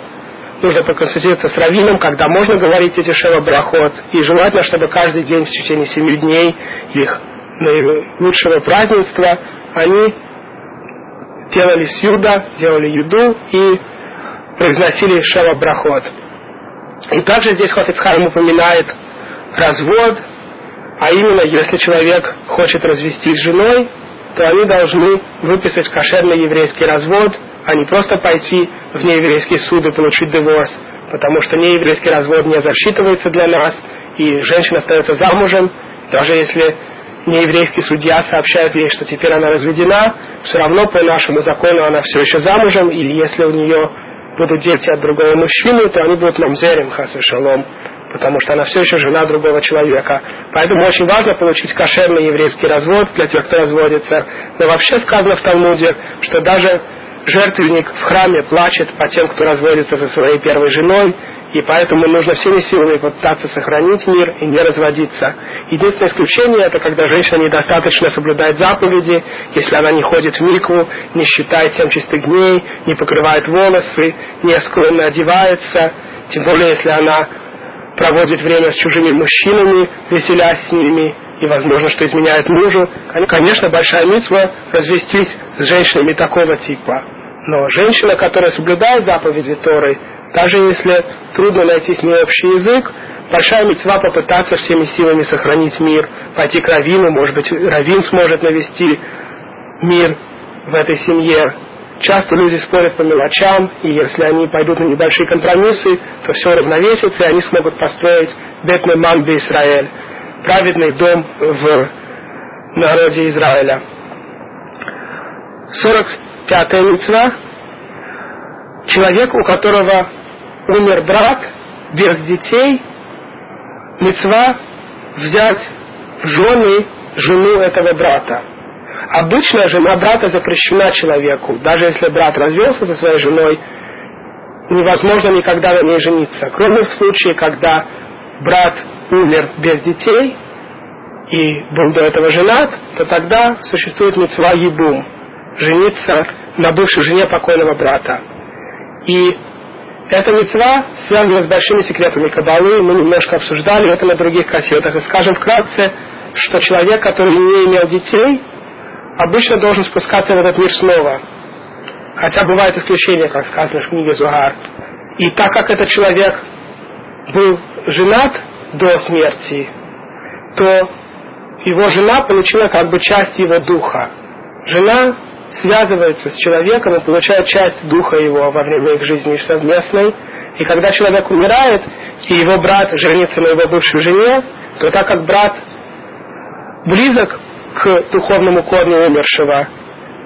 нужно поконсультироваться с раввином, когда можно говорить эти шева брахот. И желательно, чтобы каждый день в течение семи дней их наилучшего празднества, они делали сюда, делали еду и произносили Шева Брахот. И также здесь Хофицхайм упоминает развод, а именно, если человек хочет развестись с женой, то они должны выписать кошерный еврейский развод, а не просто пойти в нееврейский суд и получить диворс, потому что нееврейский развод не засчитывается для нас, и женщина остается замужем, даже если нееврейский судья сообщает ей, что теперь она разведена, все равно по нашему закону она все еще замужем, или если у нее будут дети от другого мужчины, то они будут мамзерем, хасу шалом, потому что она все еще жена другого человека. Поэтому очень важно получить кошерный еврейский развод для тех, кто разводится. Но вообще сказано в Талмуде, что даже жертвенник в храме плачет по тем, кто разводится со своей первой женой, и поэтому нужно всеми силами попытаться сохранить мир и не разводиться. Единственное исключение это когда женщина недостаточно соблюдает заповеди, если она не ходит в микву, не считает семь чистых дней, не покрывает волосы, не скромно одевается, тем более если она проводит время с чужими мужчинами, веселясь с ними, и возможно, что изменяет мужу. Конечно, большая митва развестись с женщинами такого типа. Но женщина, которая соблюдает заповеди Торы, даже если трудно найти с ней общий язык, большая мецва попытаться всеми силами сохранить мир, пойти к Равину, может быть, Равин сможет навести мир в этой семье. Часто люди спорят по мелочам, и если они пойдут на небольшие компромиссы, то все равновесится, и они смогут построить Бетный Ман Израиль, праведный дом в народе Израиля. 45-я мецва. Человек, у которого умер брат без детей, мецва взять в жены жену этого брата. Обычно жена брата запрещена человеку. Даже если брат развелся со своей женой, невозможно никогда на ней жениться. Кроме в случае, когда брат умер без детей и был до этого женат, то тогда существует мецва ебум – жениться на бывшей жене покойного брата. И эта мецва связана с большими секретами Кабалы, мы немножко обсуждали это на других кассетах. И скажем вкратце, что человек, который не имел детей, обычно должен спускаться в этот мир снова. Хотя бывают исключения, как сказано в книге Зугар. И так как этот человек был женат до смерти, то его жена получила как бы часть его духа. Жена связывается с человеком и получает часть духа его во время их жизни совместной. И когда человек умирает, и его брат женится на его бывшей жене, то так как брат близок к духовному корню умершего,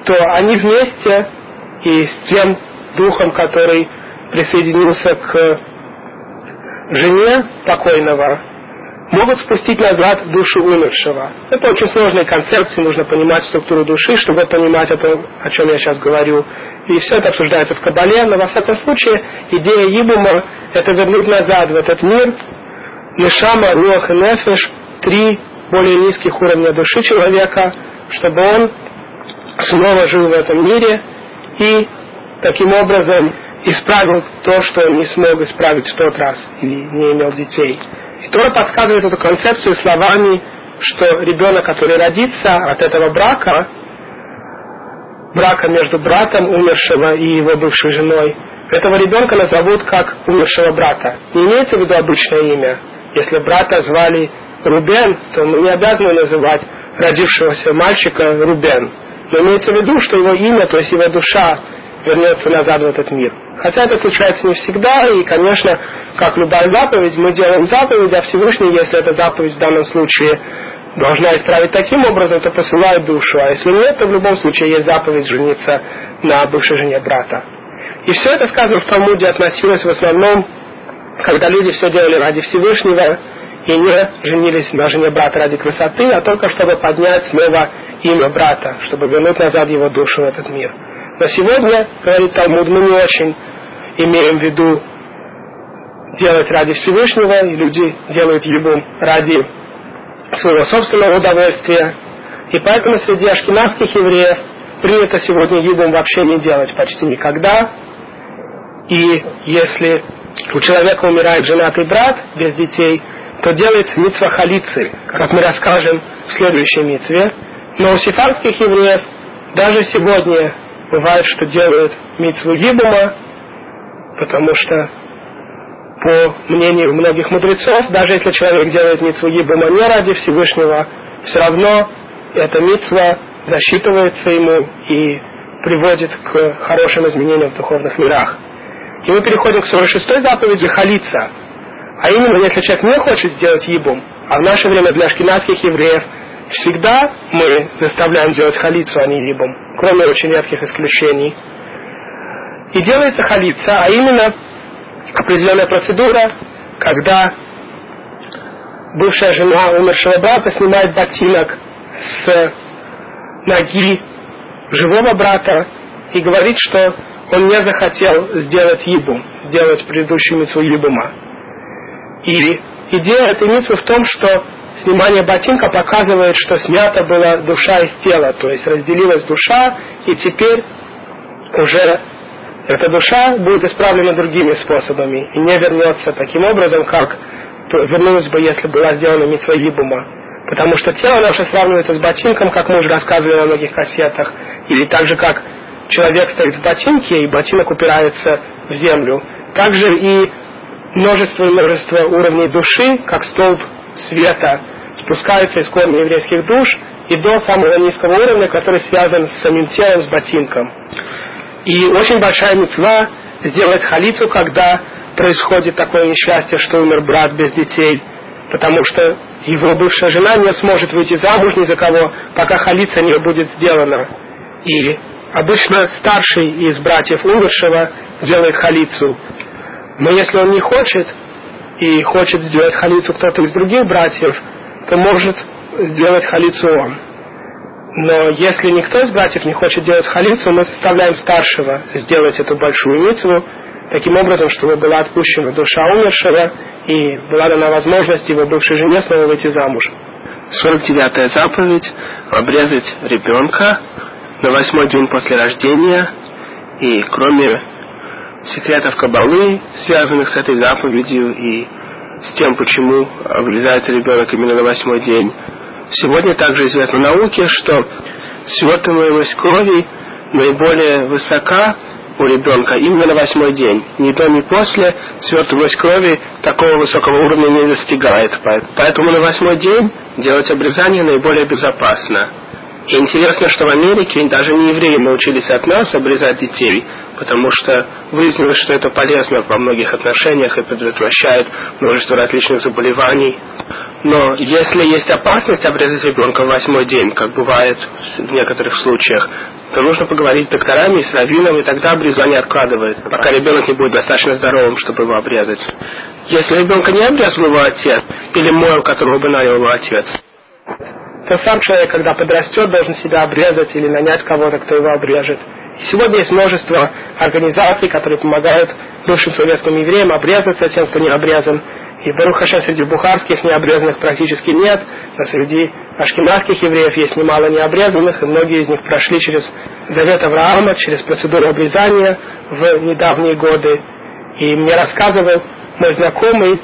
то они вместе и с тем духом, который присоединился к жене покойного, могут спустить назад душу умершего. Это очень сложная концепция, нужно понимать структуру души, чтобы понимать это, о чем я сейчас говорю. И все это обсуждается в Кабале, но во всяком случае идея Ибума – это вернуть назад в этот мир Нешама, Руах и Нефеш, три более низких уровня души человека, чтобы он снова жил в этом мире и таким образом исправил то, что не смог исправить в тот раз или не имел детей. И Тора подсказывает эту концепцию словами, что ребенок, который родится от этого брака, брака между братом умершего и его бывшей женой, этого ребенка назовут как умершего брата. Не имеется в виду обычное имя. Если брата звали Рубен, то мы не обязаны называть родившегося мальчика Рубен. Но имеется в виду, что его имя, то есть его душа, вернется назад в этот мир. Хотя это случается не всегда, и, конечно, как любая заповедь, мы делаем заповедь, а Всевышний, если эта заповедь в данном случае должна исправить таким образом, то посылает душу. А если нет, то в любом случае есть заповедь жениться на бывшей жене брата. И все это сказано в Талмуде относилось в основном, когда люди все делали ради Всевышнего и не женились на жене брата ради красоты, а только чтобы поднять снова имя брата, чтобы вернуть назад его душу в этот мир. Но сегодня, говорит Талмуд, мы не очень имеем в виду делать ради Всевышнего, и люди делают ебу ради своего собственного удовольствия. И поэтому среди ашкенадских евреев принято сегодня ебум вообще не делать почти никогда. И если у человека умирает женатый брат без детей, то делается митцва халицы, как мы расскажем в следующей митве. Но у сифарских евреев даже сегодня бывает, что делают митцву гибума, потому что по мнению многих мудрецов, даже если человек делает митцву гибума не ради Всевышнего, все равно эта митцва засчитывается ему и приводит к хорошим изменениям в духовных мирах. И мы переходим к 46 заповеди халица. А именно, если человек не хочет сделать ебум, а в наше время для шкинадских евреев всегда мы заставляем делать халицу, а не ебум, кроме очень редких исключений. И делается халица, а именно определенная процедура, когда бывшая жена умершего брата снимает ботинок с ноги живого брата и говорит, что он не захотел сделать ебум, сделать предыдущую митцву ебума. И идея этой митцвы в том, что снимание ботинка показывает, что снята была душа из тела, то есть разделилась душа, и теперь уже эта душа будет исправлена другими способами и не вернется таким образом, как вернулась бы, если была сделана митцва ебума. Потому что тело наше сравнивается с ботинком, как мы уже рассказывали на многих кассетах, или так же, как человек стоит в ботинке, и ботинок упирается в землю. Также и множество и множество уровней души, как столб света, спускается из корня еврейских душ и до самого низкого уровня, который связан с самим телом, с ботинком. И очень большая мецва сделать халицу, когда происходит такое несчастье, что умер брат без детей, потому что его бывшая жена не сможет выйти замуж ни за кого, пока халица не будет сделана. И Обычно старший из братьев умершего делает халицу. Но если он не хочет, и хочет сделать халицу кто-то из других братьев, то может сделать халицу он. Но если никто из братьев не хочет делать халицу, мы заставляем старшего сделать эту большую митцву, таким образом, чтобы была отпущена душа умершего и была дана возможность его бывшей жене снова выйти замуж. 49-я заповедь – обрезать ребенка на восьмой день после рождения, и кроме секретов Кабалы, связанных с этой заповедью и с тем, почему обрезается ребенок именно на восьмой день, сегодня также известно науке, что свертываемость крови наиболее высока у ребенка именно на восьмой день. Ни до, ни после свертываемость крови такого высокого уровня не достигает. Поэтому на восьмой день делать обрезание наиболее безопасно. И интересно, что в Америке даже не евреи научились от нас обрезать детей, потому что выяснилось, что это полезно во многих отношениях и предотвращает множество различных заболеваний. Но если есть опасность обрезать ребенка в восьмой день, как бывает в некоторых случаях, то нужно поговорить с докторами с раввином, и тогда обрезание откладывает, пока ребенок не будет достаточно здоровым, чтобы его обрезать. Если ребенка не обрезал его отец, или мойл, которого бы нанял его отец, то сам человек, когда подрастет, должен себя обрезать или нанять кого-то, кто его обрежет. И сегодня есть множество организаций, которые помогают бывшим советским евреям обрезаться тем, кто не обрезан. И Барухаша среди бухарских необрезанных практически нет, но среди ашкенадских евреев есть немало необрезанных, и многие из них прошли через завет Авраама, через процедуру обрезания в недавние годы. И мне рассказывал мой знакомый,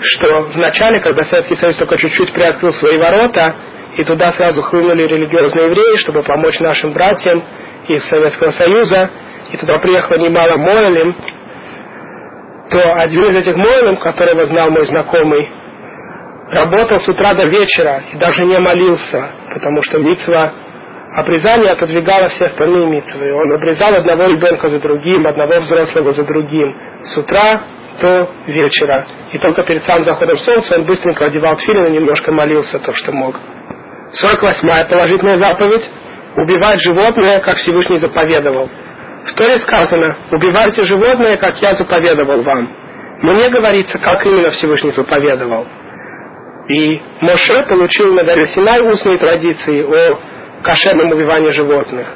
что в начале, когда Советский Союз только чуть-чуть приоткрыл свои ворота, и туда сразу хлынули религиозные евреи, чтобы помочь нашим братьям из Советского Союза, и туда приехало немало Мойлем, то один из этих Мойлем, которого знал мой знакомый, работал с утра до вечера и даже не молился, потому что митцва обрезания отодвигала все остальные митцвы. Он обрезал одного ребенка за другим, одного взрослого за другим, с утра до вечера. И только перед самым заходом солнца он быстренько одевал тфилин и немножко молился то, что мог. 48-я положительная заповедь – убивать животное, как Всевышний заповедовал. В Торе сказано, убивайте животное, как я заповедовал вам. Но не говорится, как именно Всевышний заповедовал. И Моше получил на горе Синай устные традиции о кошерном убивании животных.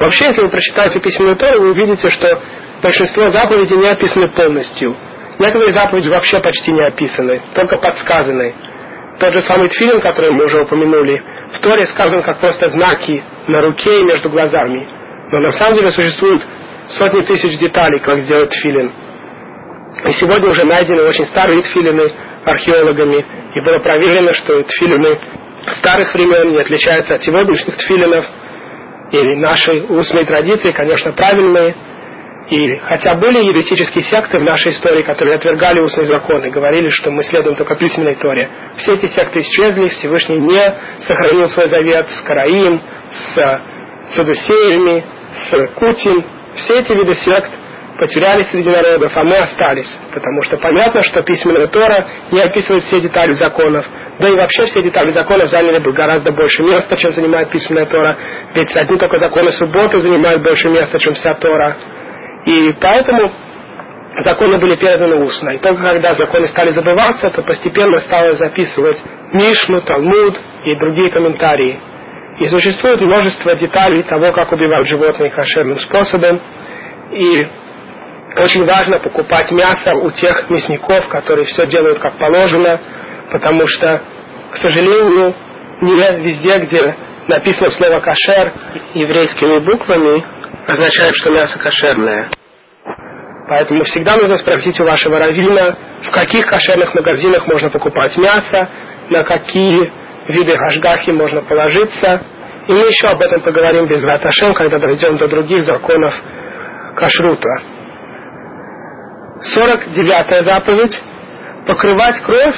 Вообще, если вы прочитаете письменную Тору, вы увидите, что большинство заповедей не описаны полностью. Некоторые заповеди вообще почти не описаны, только подсказаны. Тот же самый тфилин, который мы уже упомянули, в Торе сказан как просто знаки на руке и между глазами. Но на самом деле существуют сотни тысяч деталей, как сделать тфилин. И сегодня уже найдены очень старые тфилины археологами, И было проверено, что тфилины старых времен не отличаются от сегодняшних тфилинов. Или наши устные традиции, конечно, правильные. И хотя были еретические секты в нашей истории, которые отвергали устные законы, говорили, что мы следуем только письменной Торе. Все эти секты исчезли, Всевышний не сохранил свой завет с Караим, с Садусеями, с Кутин. Все эти виды сект потерялись среди народов, а мы остались. Потому что понятно, что письменная Тора не описывает все детали законов. Да и вообще все детали законов заняли бы гораздо больше места, чем занимает письменная Тора. Ведь одни только законы субботы занимают больше места, чем вся Тора. И поэтому законы были переданы устно. И только когда законы стали забываться, то постепенно стало записывать Мишну, Талмуд и другие комментарии. И существует множество деталей того, как убивать животных кошерным способом. И очень важно покупать мясо у тех мясников, которые все делают как положено, потому что, к сожалению, не везде, где написано слово кошер еврейскими буквами, означает, что мясо кошерное. Поэтому всегда нужно спросить у вашего раввина, в каких кошерных магазинах можно покупать мясо, на какие виды гашгахи можно положиться. И мы еще об этом поговорим без Раташем, когда дойдем до других законов кашрута. 49 заповедь покрывать кровь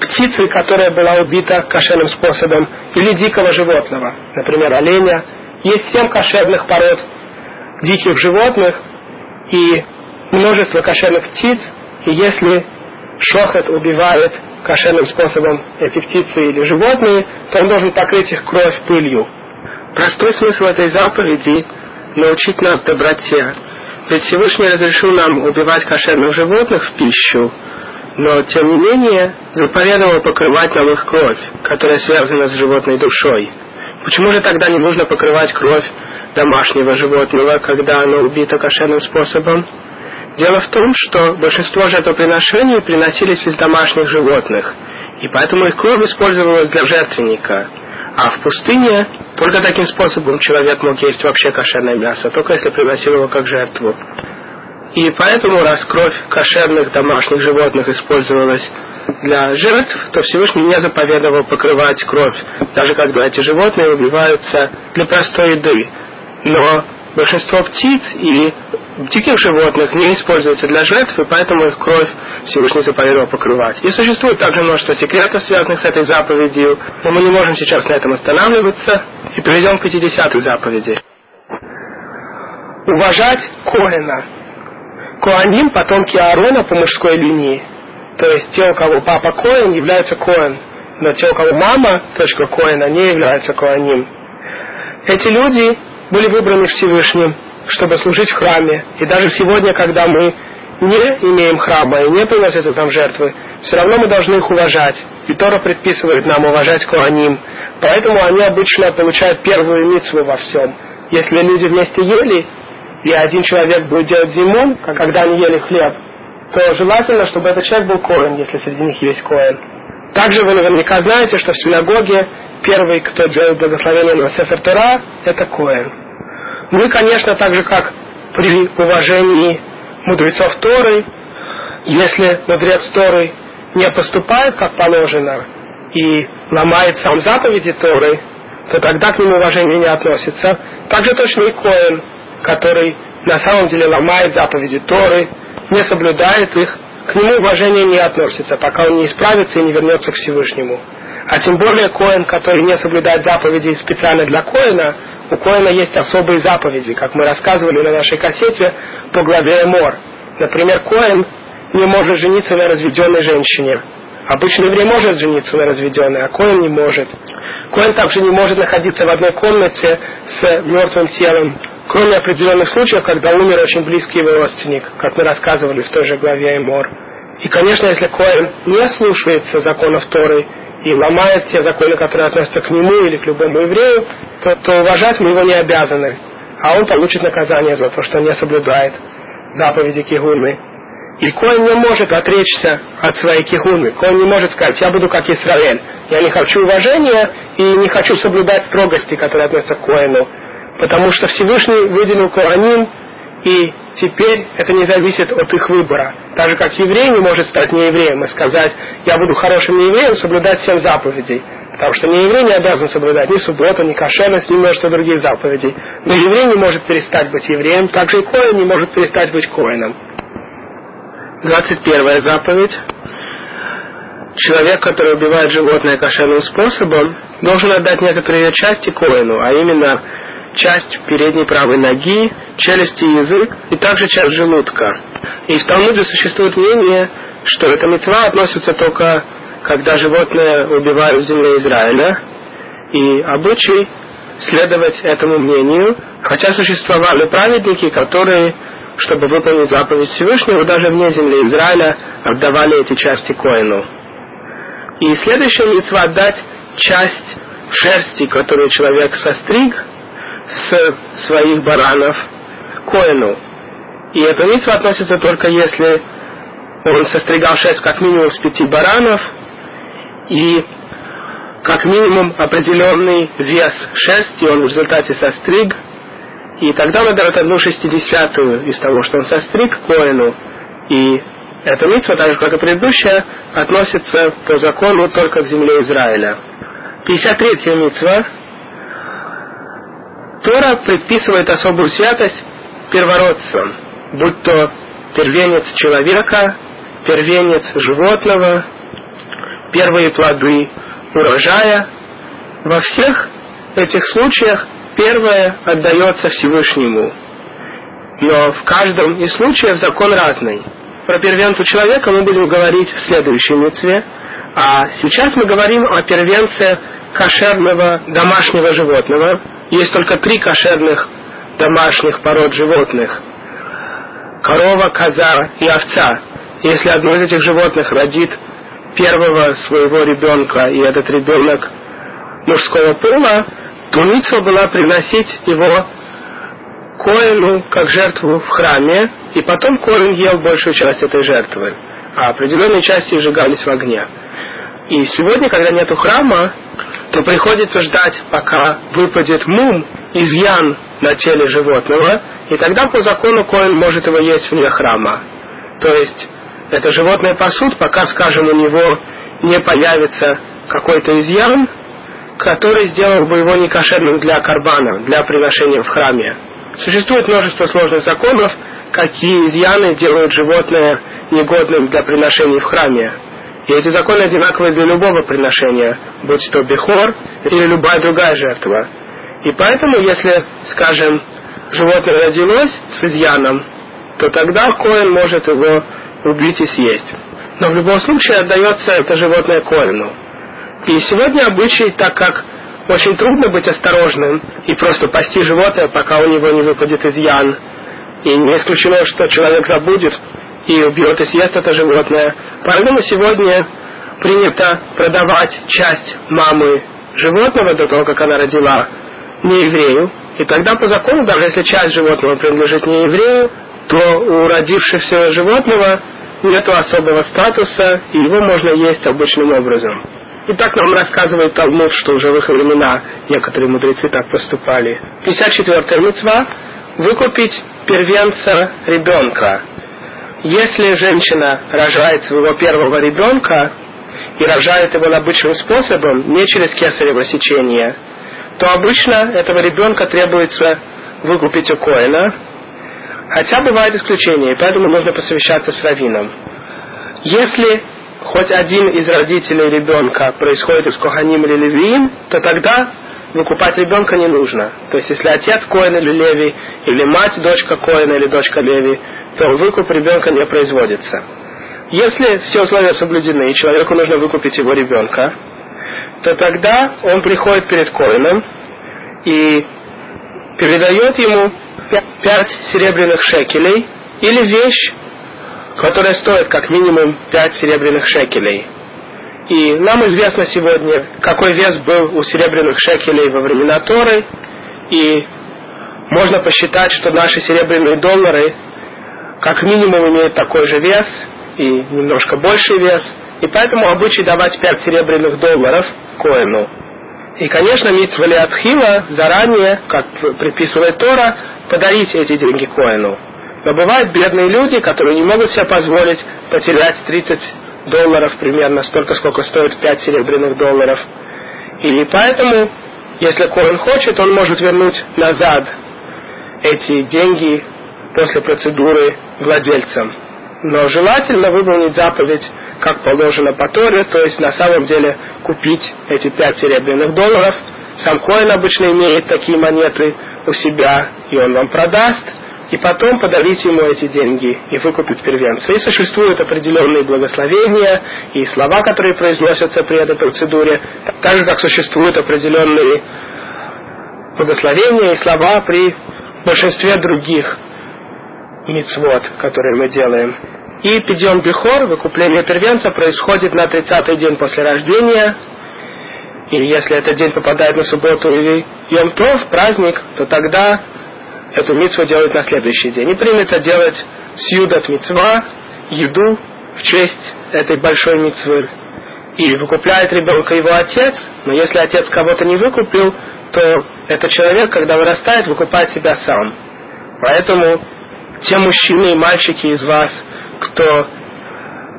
птицы, которая была убита кошерным способом, или дикого животного, например, оленя. Есть семь кошерных пород диких животных и множество кошерных птиц, и если шохот убивает кошерным способом эти птицы или животные, то он должен покрыть их кровь пылью. Простой смысл этой заповеди – научить нас доброте. Ведь Всевышний разрешил нам убивать кошерных животных в пищу, но тем не менее заповедовал покрывать нам их кровь, которая связана с животной душой. Почему же тогда не нужно покрывать кровь домашнего животного, когда оно убито кошерным способом? Дело в том, что большинство жертвоприношений приносились из домашних животных, и поэтому их кровь использовалась для жертвенника. А в пустыне только таким способом человек мог есть вообще кошерное мясо, только если приносил его как жертву. И поэтому, раз кровь кошерных домашних животных использовалась для жертв, то Всевышний не заповедовал покрывать кровь, даже когда эти животные убиваются для простой еды. Но большинство птиц или диких животных не используется для жертв, и поэтому их кровь Всевышний заповедовал покрывать. И существует также множество секретов, связанных с этой заповедью, но мы не можем сейчас на этом останавливаться, и перейдем к 50 заповеди. Уважать Коэна. Коаним – потомки Аарона по мужской линии. То есть те, у кого папа Коэн, являются Коэн. Но те, у кого мама, точка Коэна, не являются Коаним. Эти люди были выбраны Всевышним, чтобы служить в храме. И даже сегодня, когда мы не имеем храма и не приносятся там жертвы, все равно мы должны их уважать. И Тора предписывает нам уважать Коаним. Поэтому они обычно получают первую митцву во всем. Если люди вместе ели, и один человек будет делать зиму, когда они ели хлеб, то желательно, чтобы этот человек был Коэн, если среди них есть Коэн. Также вы наверняка знаете, что в синагоге первый, кто делает благословение на Сефер Тора, это Коэн. Мы, конечно, так же, как при уважении мудрецов Торы, если мудрец Торы не поступает как положено и ломает сам заповеди Торы, то тогда к нему уважение не относится. Также точно и Коэн, который на самом деле ломает заповеди Торы, не соблюдает их, к нему уважение не относится, пока он не исправится и не вернется к Всевышнему. А тем более Коэн, который не соблюдает заповеди специально для Коэна, у Коэна есть особые заповеди, как мы рассказывали на нашей кассете по главе Эмор. Например, Коэн не может жениться на разведенной женщине. Обычный еврей может жениться на разведенной, а Коэн не может. Коэн также не может находиться в одной комнате с мертвым телом, кроме определенных случаев, когда умер очень близкий его родственник, как мы рассказывали в той же главе Эмор. И, конечно, если Коэн не слушается законов Торы и ломает те законы, которые относятся к нему или к любому еврею, то, то уважать мы его не обязаны. А он получит наказание за то, что не соблюдает заповеди Кигуны. И Коин не может отречься от своей кихуны. Коин не может сказать, я буду как Израиль. Я не хочу уважения и не хочу соблюдать строгости, которые относятся к Коину. Потому что Всевышний выделил Коаним и теперь это не зависит от их выбора. Так же, как еврей не может стать неевреем и сказать, я буду хорошим неевреем, соблюдать всем заповедей. Потому что нееврей не обязан соблюдать ни субботу, ни кошерность, ни множество других заповедей. Но еврей не может перестать быть евреем, так же и коин не может перестать быть коином. 21 заповедь. Человек, который убивает животное кошерным способом, должен отдать некоторые части коину, а именно часть передней правой ноги, челюсти и язык, и также часть желудка. И в Талмуде существует мнение, что эта мецва относится только, когда животное убивают в земле Израиля, и обычай следовать этому мнению, хотя существовали праведники, которые, чтобы выполнить заповедь Всевышнего, даже вне земли Израиля отдавали эти части коину. И следующая мецва отдать часть шерсти, которую человек состриг, с своих баранов коину. И эта митва относится только если он состригал шесть как минимум с пяти баранов и как минимум определенный вес шерсти он в результате состриг, и тогда он дает одну шестидесятую из того, что он состриг коину. И эта митва, так же как и предыдущая, относится по закону только к земле Израиля. 53-я митва Тора предписывает особую святость первородцам, будь то первенец человека, первенец животного, первые плоды урожая. Во всех этих случаях первое отдается Всевышнему. Но в каждом из случаев закон разный. Про первенцу человека мы будем говорить в следующей митве, а сейчас мы говорим о первенце кошерного домашнего животного, есть только три кошерных домашних пород животных. Корова, коза и овца. Если одно из этих животных родит первого своего ребенка, и этот ребенок мужского пола, то митва была приносить его коину как жертву в храме, и потом коин ел большую часть этой жертвы, а определенные части сжигались в огне. И сегодня, когда нету храма, то приходится ждать, пока выпадет мум, изъян на теле животного, и тогда по закону коин может его есть вне храма. То есть это животное пасут, пока, скажем, у него не появится какой-то изъян, который сделал бы его некошерным для карбана, для приношения в храме. Существует множество сложных законов, какие изъяны делают животное негодным для приношения в храме. И эти законы одинаковы для любого приношения, будь то бехор или любая другая жертва. И поэтому, если, скажем, животное родилось с изъяном, то тогда коин может его убить и съесть. Но в любом случае отдается это животное коину. И сегодня обычай, так как очень трудно быть осторожным и просто пасти животное, пока у него не выпадет изъян, и не исключено, что человек забудет и убьет и съест это животное, Поэтому сегодня принято продавать часть мамы животного до того, как она родила, не еврею. И тогда по закону, даже если часть животного принадлежит не еврею, то у родившегося животного нет особого статуса, и его можно есть обычным образом. И так нам рассказывает Талмуд, что уже в их времена некоторые мудрецы так поступали. 54-я митцва – выкупить первенца ребенка – если женщина рожает своего первого ребенка и рожает его обычным способом, не через кесарево сечение, то обычно этого ребенка требуется выкупить у коина, хотя бывают исключения, и поэтому нужно посовещаться с раввином. Если хоть один из родителей ребенка происходит из Коханим или Левиим, то тогда выкупать ребенка не нужно. То есть, если отец Коин или Леви, или мать дочка Коина или дочка Леви, то выкуп ребенка не производится. Если все условия соблюдены, и человеку нужно выкупить его ребенка, то тогда он приходит перед Коином и передает ему пять серебряных шекелей или вещь, которая стоит как минимум пять серебряных шекелей. И нам известно сегодня, какой вес был у серебряных шекелей во времена Торы, и можно посчитать, что наши серебряные доллары как минимум имеет такой же вес и немножко больший вес, и поэтому обычай давать 5 серебряных долларов коину. И, конечно, митцва Леатхила заранее, как предписывает Тора, подарить эти деньги коину. Но бывают бедные люди, которые не могут себе позволить потерять 30 долларов примерно, столько, сколько стоит 5 серебряных долларов. И поэтому, если Коэн хочет, он может вернуть назад эти деньги после процедуры владельцам. Но желательно выполнить заповедь, как положено по Торе, то есть на самом деле купить эти пять серебряных долларов. Сам Коин обычно имеет такие монеты у себя, и он вам продаст, и потом подарить ему эти деньги и выкупить первенца. И существуют определенные благословения и слова, которые произносятся при этой процедуре, так же, как существуют определенные благословения и слова при большинстве других мицвод, которые мы делаем. И пидьон бихор, выкупление первенца, происходит на 30-й день после рождения. И если этот день попадает на субботу или Йом-Тов, праздник, то тогда эту митцву делают на следующий день. И принято делать сьюдат митцва, еду в честь этой большой митцвы. И выкупляет ребенка его отец, но если отец кого-то не выкупил, то этот человек, когда вырастает, выкупает себя сам. Поэтому те мужчины и мальчики из вас, кто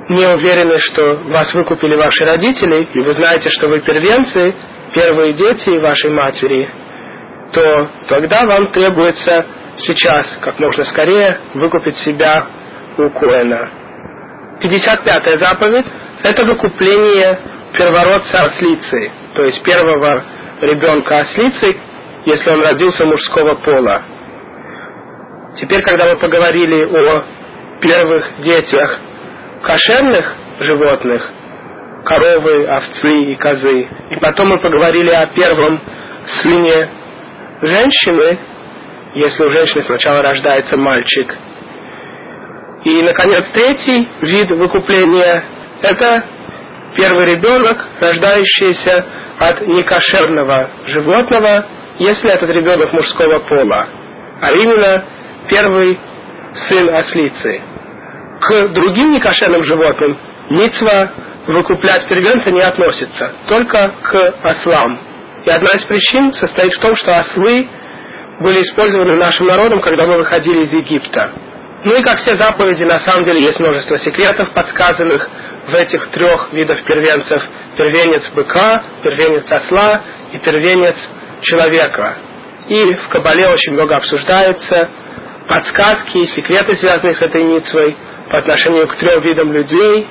не уверены, что вас выкупили ваши родители, и вы знаете, что вы первенцы, первые дети вашей матери, то тогда вам требуется сейчас, как можно скорее, выкупить себя у Коэна. 55-я заповедь – это выкупление первородца ослицы, то есть первого ребенка ослицы, если он родился мужского пола. Теперь, когда мы поговорили о первых детях кошерных животных, коровы, овцы и козы, и потом мы поговорили о первом сыне женщины, если у женщины сначала рождается мальчик. И, наконец, третий вид выкупления – это первый ребенок, рождающийся от некошерного животного, если этот ребенок мужского пола, а именно первый сын ослицы. К другим некошерным животным митцва выкуплять первенца не относится, только к ослам. И одна из причин состоит в том, что ослы были использованы нашим народом, когда мы выходили из Египта. Ну и как все заповеди, на самом деле есть множество секретов, подсказанных в этих трех видах первенцев. Первенец быка, первенец осла и первенец человека. И в Кабале очень много обсуждается подсказки и секреты, связанные с этой митцвой по отношению к трем видам людей.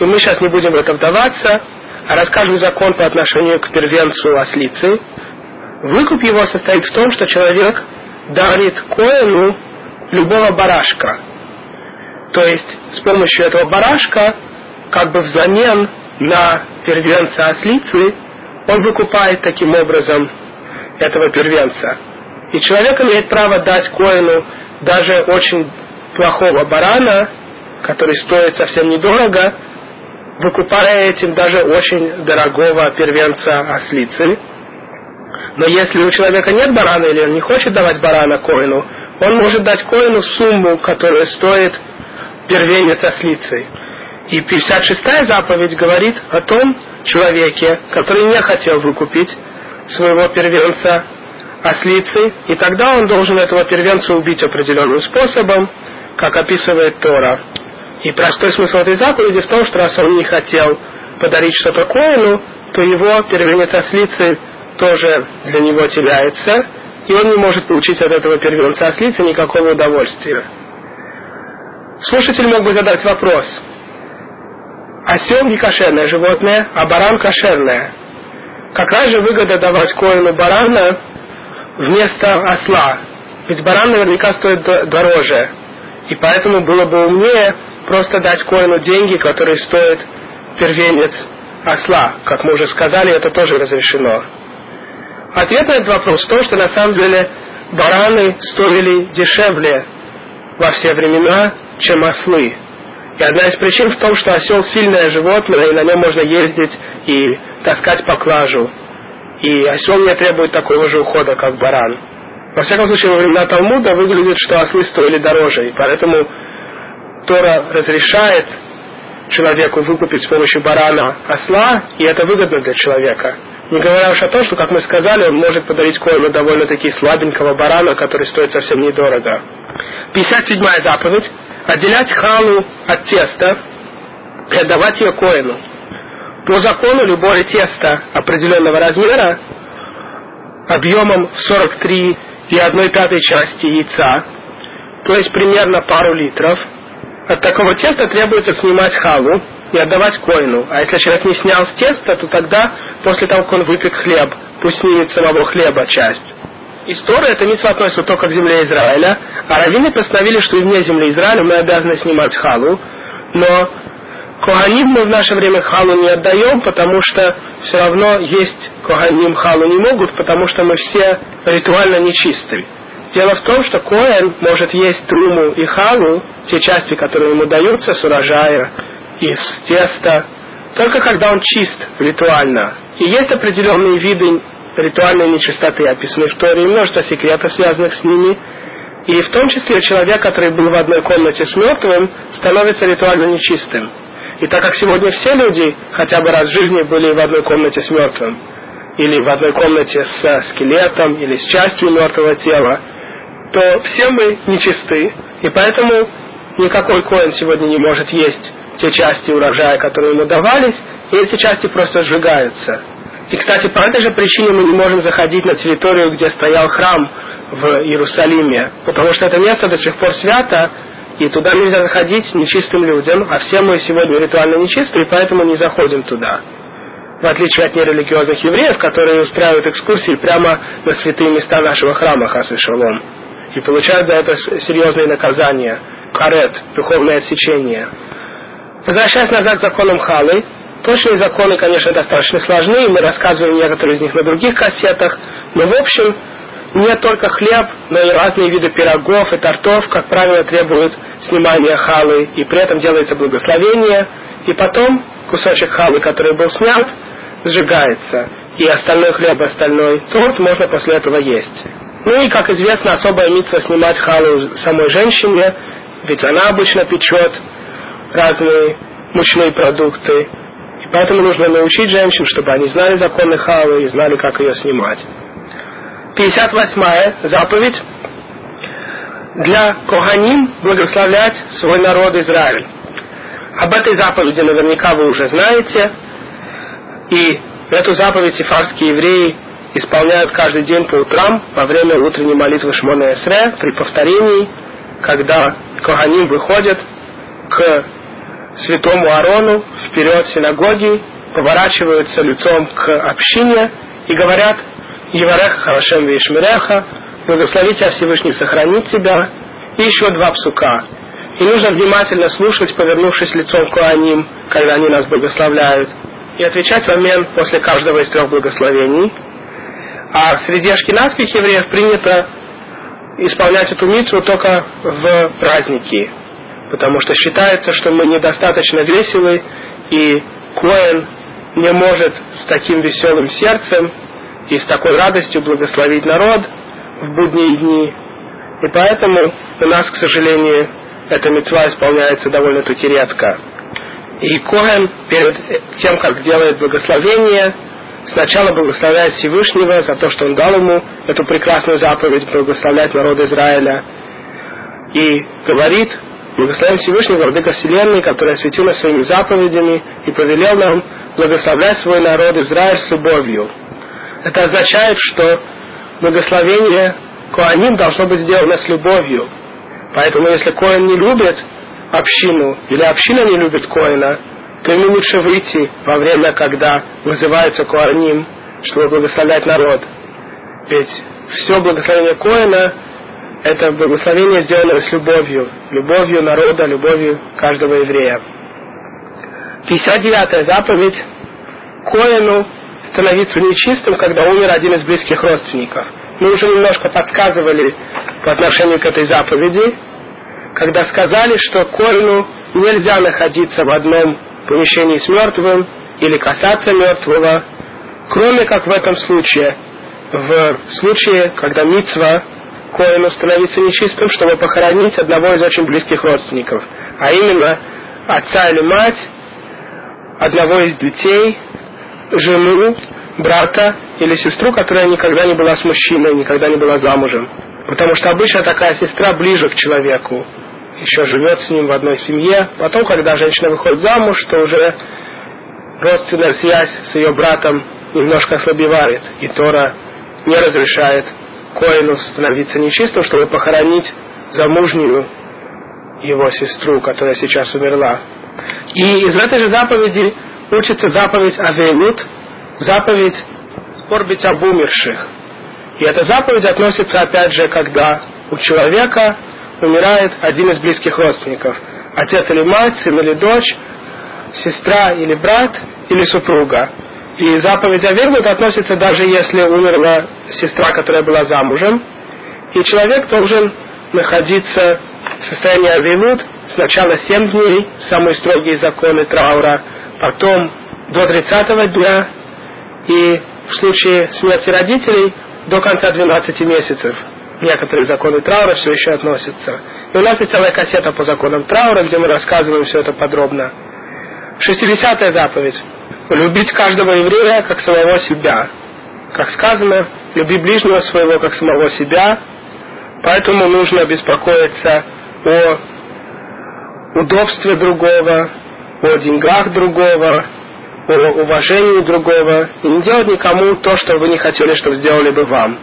И мы сейчас не будем в это вдаваться, а расскажем закон по отношению к первенцу ослицы. Выкуп его состоит в том, что человек дарит коину любого барашка. То есть с помощью этого барашка, как бы взамен на первенца ослицы, он выкупает таким образом этого первенца. И человек имеет право дать коину даже очень плохого барана, который стоит совсем недорого, выкупая этим даже очень дорогого первенца ослицы. Но если у человека нет барана или он не хочет давать барана коину, он может дать коину сумму, которая стоит первенец ослицы. И 56-я заповедь говорит о том человеке, который не хотел выкупить своего первенца ослицы, и тогда он должен этого первенца убить определенным способом, как описывает Тора. И простой смысл этой заповеди в том, что раз он не хотел подарить что-то коину, то его первенец ослицы тоже для него теряется, и он не может получить от этого первенца ослицы никакого удовольствия. Слушатель мог бы задать вопрос. Осел не кошерное животное, а баран кошерное. Какая же выгода давать коину барана вместо осла? Ведь баран наверняка стоит дороже. И поэтому было бы умнее просто дать коину деньги, которые стоят первенец осла. Как мы уже сказали, это тоже разрешено. Ответ на этот вопрос в том, что на самом деле бараны стоили дешевле во все времена, чем ослы. И одна из причин в том, что осел сильное животное, и на нем можно ездить и таскать поклажу. И осел не требует такого же ухода, как баран. Во всяком случае, во времена Талмуда выглядит, что ослы стоили дороже, и поэтому Тора разрешает человеку выкупить с помощью барана осла, и это выгодно для человека. Не говоря уж о том, что, как мы сказали, он может подарить коину довольно-таки слабенького барана, который стоит совсем недорого. 57 заповедь. Отделять халу от теста и отдавать ее коину. По закону любое тесто определенного размера объемом в 43 и 1 пятой части яйца, то есть примерно пару литров, от такого теста требуется снимать халу и отдавать коину. А если человек не снял с теста, то тогда, после того, как он выпек хлеб, пусть снимет самого хлеба часть. История это митцва относится только к земле Израиля, а раввины постановили, что и вне земли Израиля мы обязаны снимать халу, но Коганим мы в наше время халу не отдаем, потому что все равно есть Коганим халу не могут, потому что мы все ритуально нечистые. Дело в том, что Коэн может есть труму и халу, те части, которые ему даются с урожая, из теста, только когда он чист ритуально. И есть определенные виды ритуальной нечистоты, описанные в Торе, и множество секретов, связанных с ними. И в том числе человек, который был в одной комнате с мертвым, становится ритуально нечистым. И так как сегодня все люди хотя бы раз в жизни были в одной комнате с мертвым, или в одной комнате с скелетом, или с частью мертвого тела, то все мы нечисты, и поэтому никакой коин сегодня не может есть те части урожая, которые ему давались, и эти части просто сжигаются. И, кстати, по этой же причине мы не можем заходить на территорию, где стоял храм в Иерусалиме, потому что это место до сих пор свято, и туда нельзя заходить нечистым людям, а все мы сегодня ритуально нечистые, поэтому не заходим туда. В отличие от нерелигиозных евреев, которые устраивают экскурсии прямо на святые места нашего храма Хасы Шалом. И получают за это серьезные наказания. Карет, духовное отсечение. Возвращаясь назад к законам Халы, точные законы, конечно, достаточно сложны, и мы рассказываем некоторые из них на других кассетах, но в общем, не только хлеб, но и разные виды пирогов и тортов, как правило, требуют снимания халы, и при этом делается благословение, и потом кусочек халы, который был снят, сжигается, и остальной хлеб, остальной торт можно после этого есть. Ну и, как известно, особая митва снимать халу самой женщине, ведь она обычно печет разные мучные продукты. И поэтому нужно научить женщин, чтобы они знали законы халы и знали, как ее снимать. 58 заповедь для Коганим благословлять свой народ Израиль. Об этой заповеди наверняка вы уже знаете. И эту заповедь сефардские евреи исполняют каждый день по утрам во время утренней молитвы Шмона Эсре при повторении, когда Коганим выходят к святому Арону вперед синагоги, поворачиваются лицом к общине и говорят Евареха Харашем Вишмиреха, благослови тебя Всевышний сохранит тебя, и еще два псука. И нужно внимательно слушать, повернувшись лицом к Куаним, когда они нас благословляют, и отвечать в момент после каждого из трех благословений. А среди ашкенадских евреев принято исполнять эту митцву только в праздники, потому что считается, что мы недостаточно веселы, и Коэн не может с таким веселым сердцем и с такой радостью благословить народ в будние дни. И поэтому у нас, к сожалению, эта мецва исполняется довольно-таки редко. И Коэн перед тем, как делает благословение, сначала благословляет Всевышнего за то, что он дал ему эту прекрасную заповедь благословлять народ Израиля. И говорит, благословим Всевышнего Владыка Вселенной, который осветил нас своими заповедями и повелел нам благословлять свой народ Израиль с любовью. Это означает, что благословение Коаним должно быть сделано с любовью. Поэтому если Коэн не любит общину, или община не любит Коэна, то ему лучше выйти во время, когда вызывается Коаним, чтобы благословлять народ. Ведь все благословение Коэна – это благословение, сделанное с любовью. Любовью народа, любовью каждого еврея. 59-я заповедь. Коэну становиться нечистым, когда умер один из близких родственников. Мы уже немножко подсказывали по отношению к этой заповеди, когда сказали, что Коину нельзя находиться в одном помещении с мертвым или касаться мертвого, кроме как в этом случае, в случае, когда мицва Коину становится нечистым, чтобы похоронить одного из очень близких родственников, а именно отца или мать, одного из детей, жену, брата или сестру, которая никогда не была с мужчиной, никогда не была замужем. Потому что обычно такая сестра ближе к человеку, еще живет с ним в одной семье. Потом, когда женщина выходит замуж, то уже родственная связь с ее братом немножко ослабевает. И Тора не разрешает Коину становиться нечистым, чтобы похоронить замужнюю его сестру, которая сейчас умерла. И из этой же заповеди учится заповедь Авелут, заповедь скорбить об умерших. И эта заповедь относится опять же, когда у человека умирает один из близких родственников. Отец или мать, сын или дочь, сестра или брат или супруга. И заповедь Авелут относится даже если умерла сестра, которая была замужем. И человек должен находиться в состоянии Авилут сначала 7 дней, самые строгие законы траура, потом до 30 дня и в случае смерти родителей до конца 12 месяцев. Некоторые законы траура все еще относятся. И у нас есть целая кассета по законам траура, где мы рассказываем все это подробно. 60 заповедь. Любить каждого еврея как самого себя. Как сказано, люби ближнего своего как самого себя. Поэтому нужно беспокоиться о удобстве другого, о деньгах другого, о уважении другого, и не делать никому то, что вы не хотели, чтобы сделали бы вам.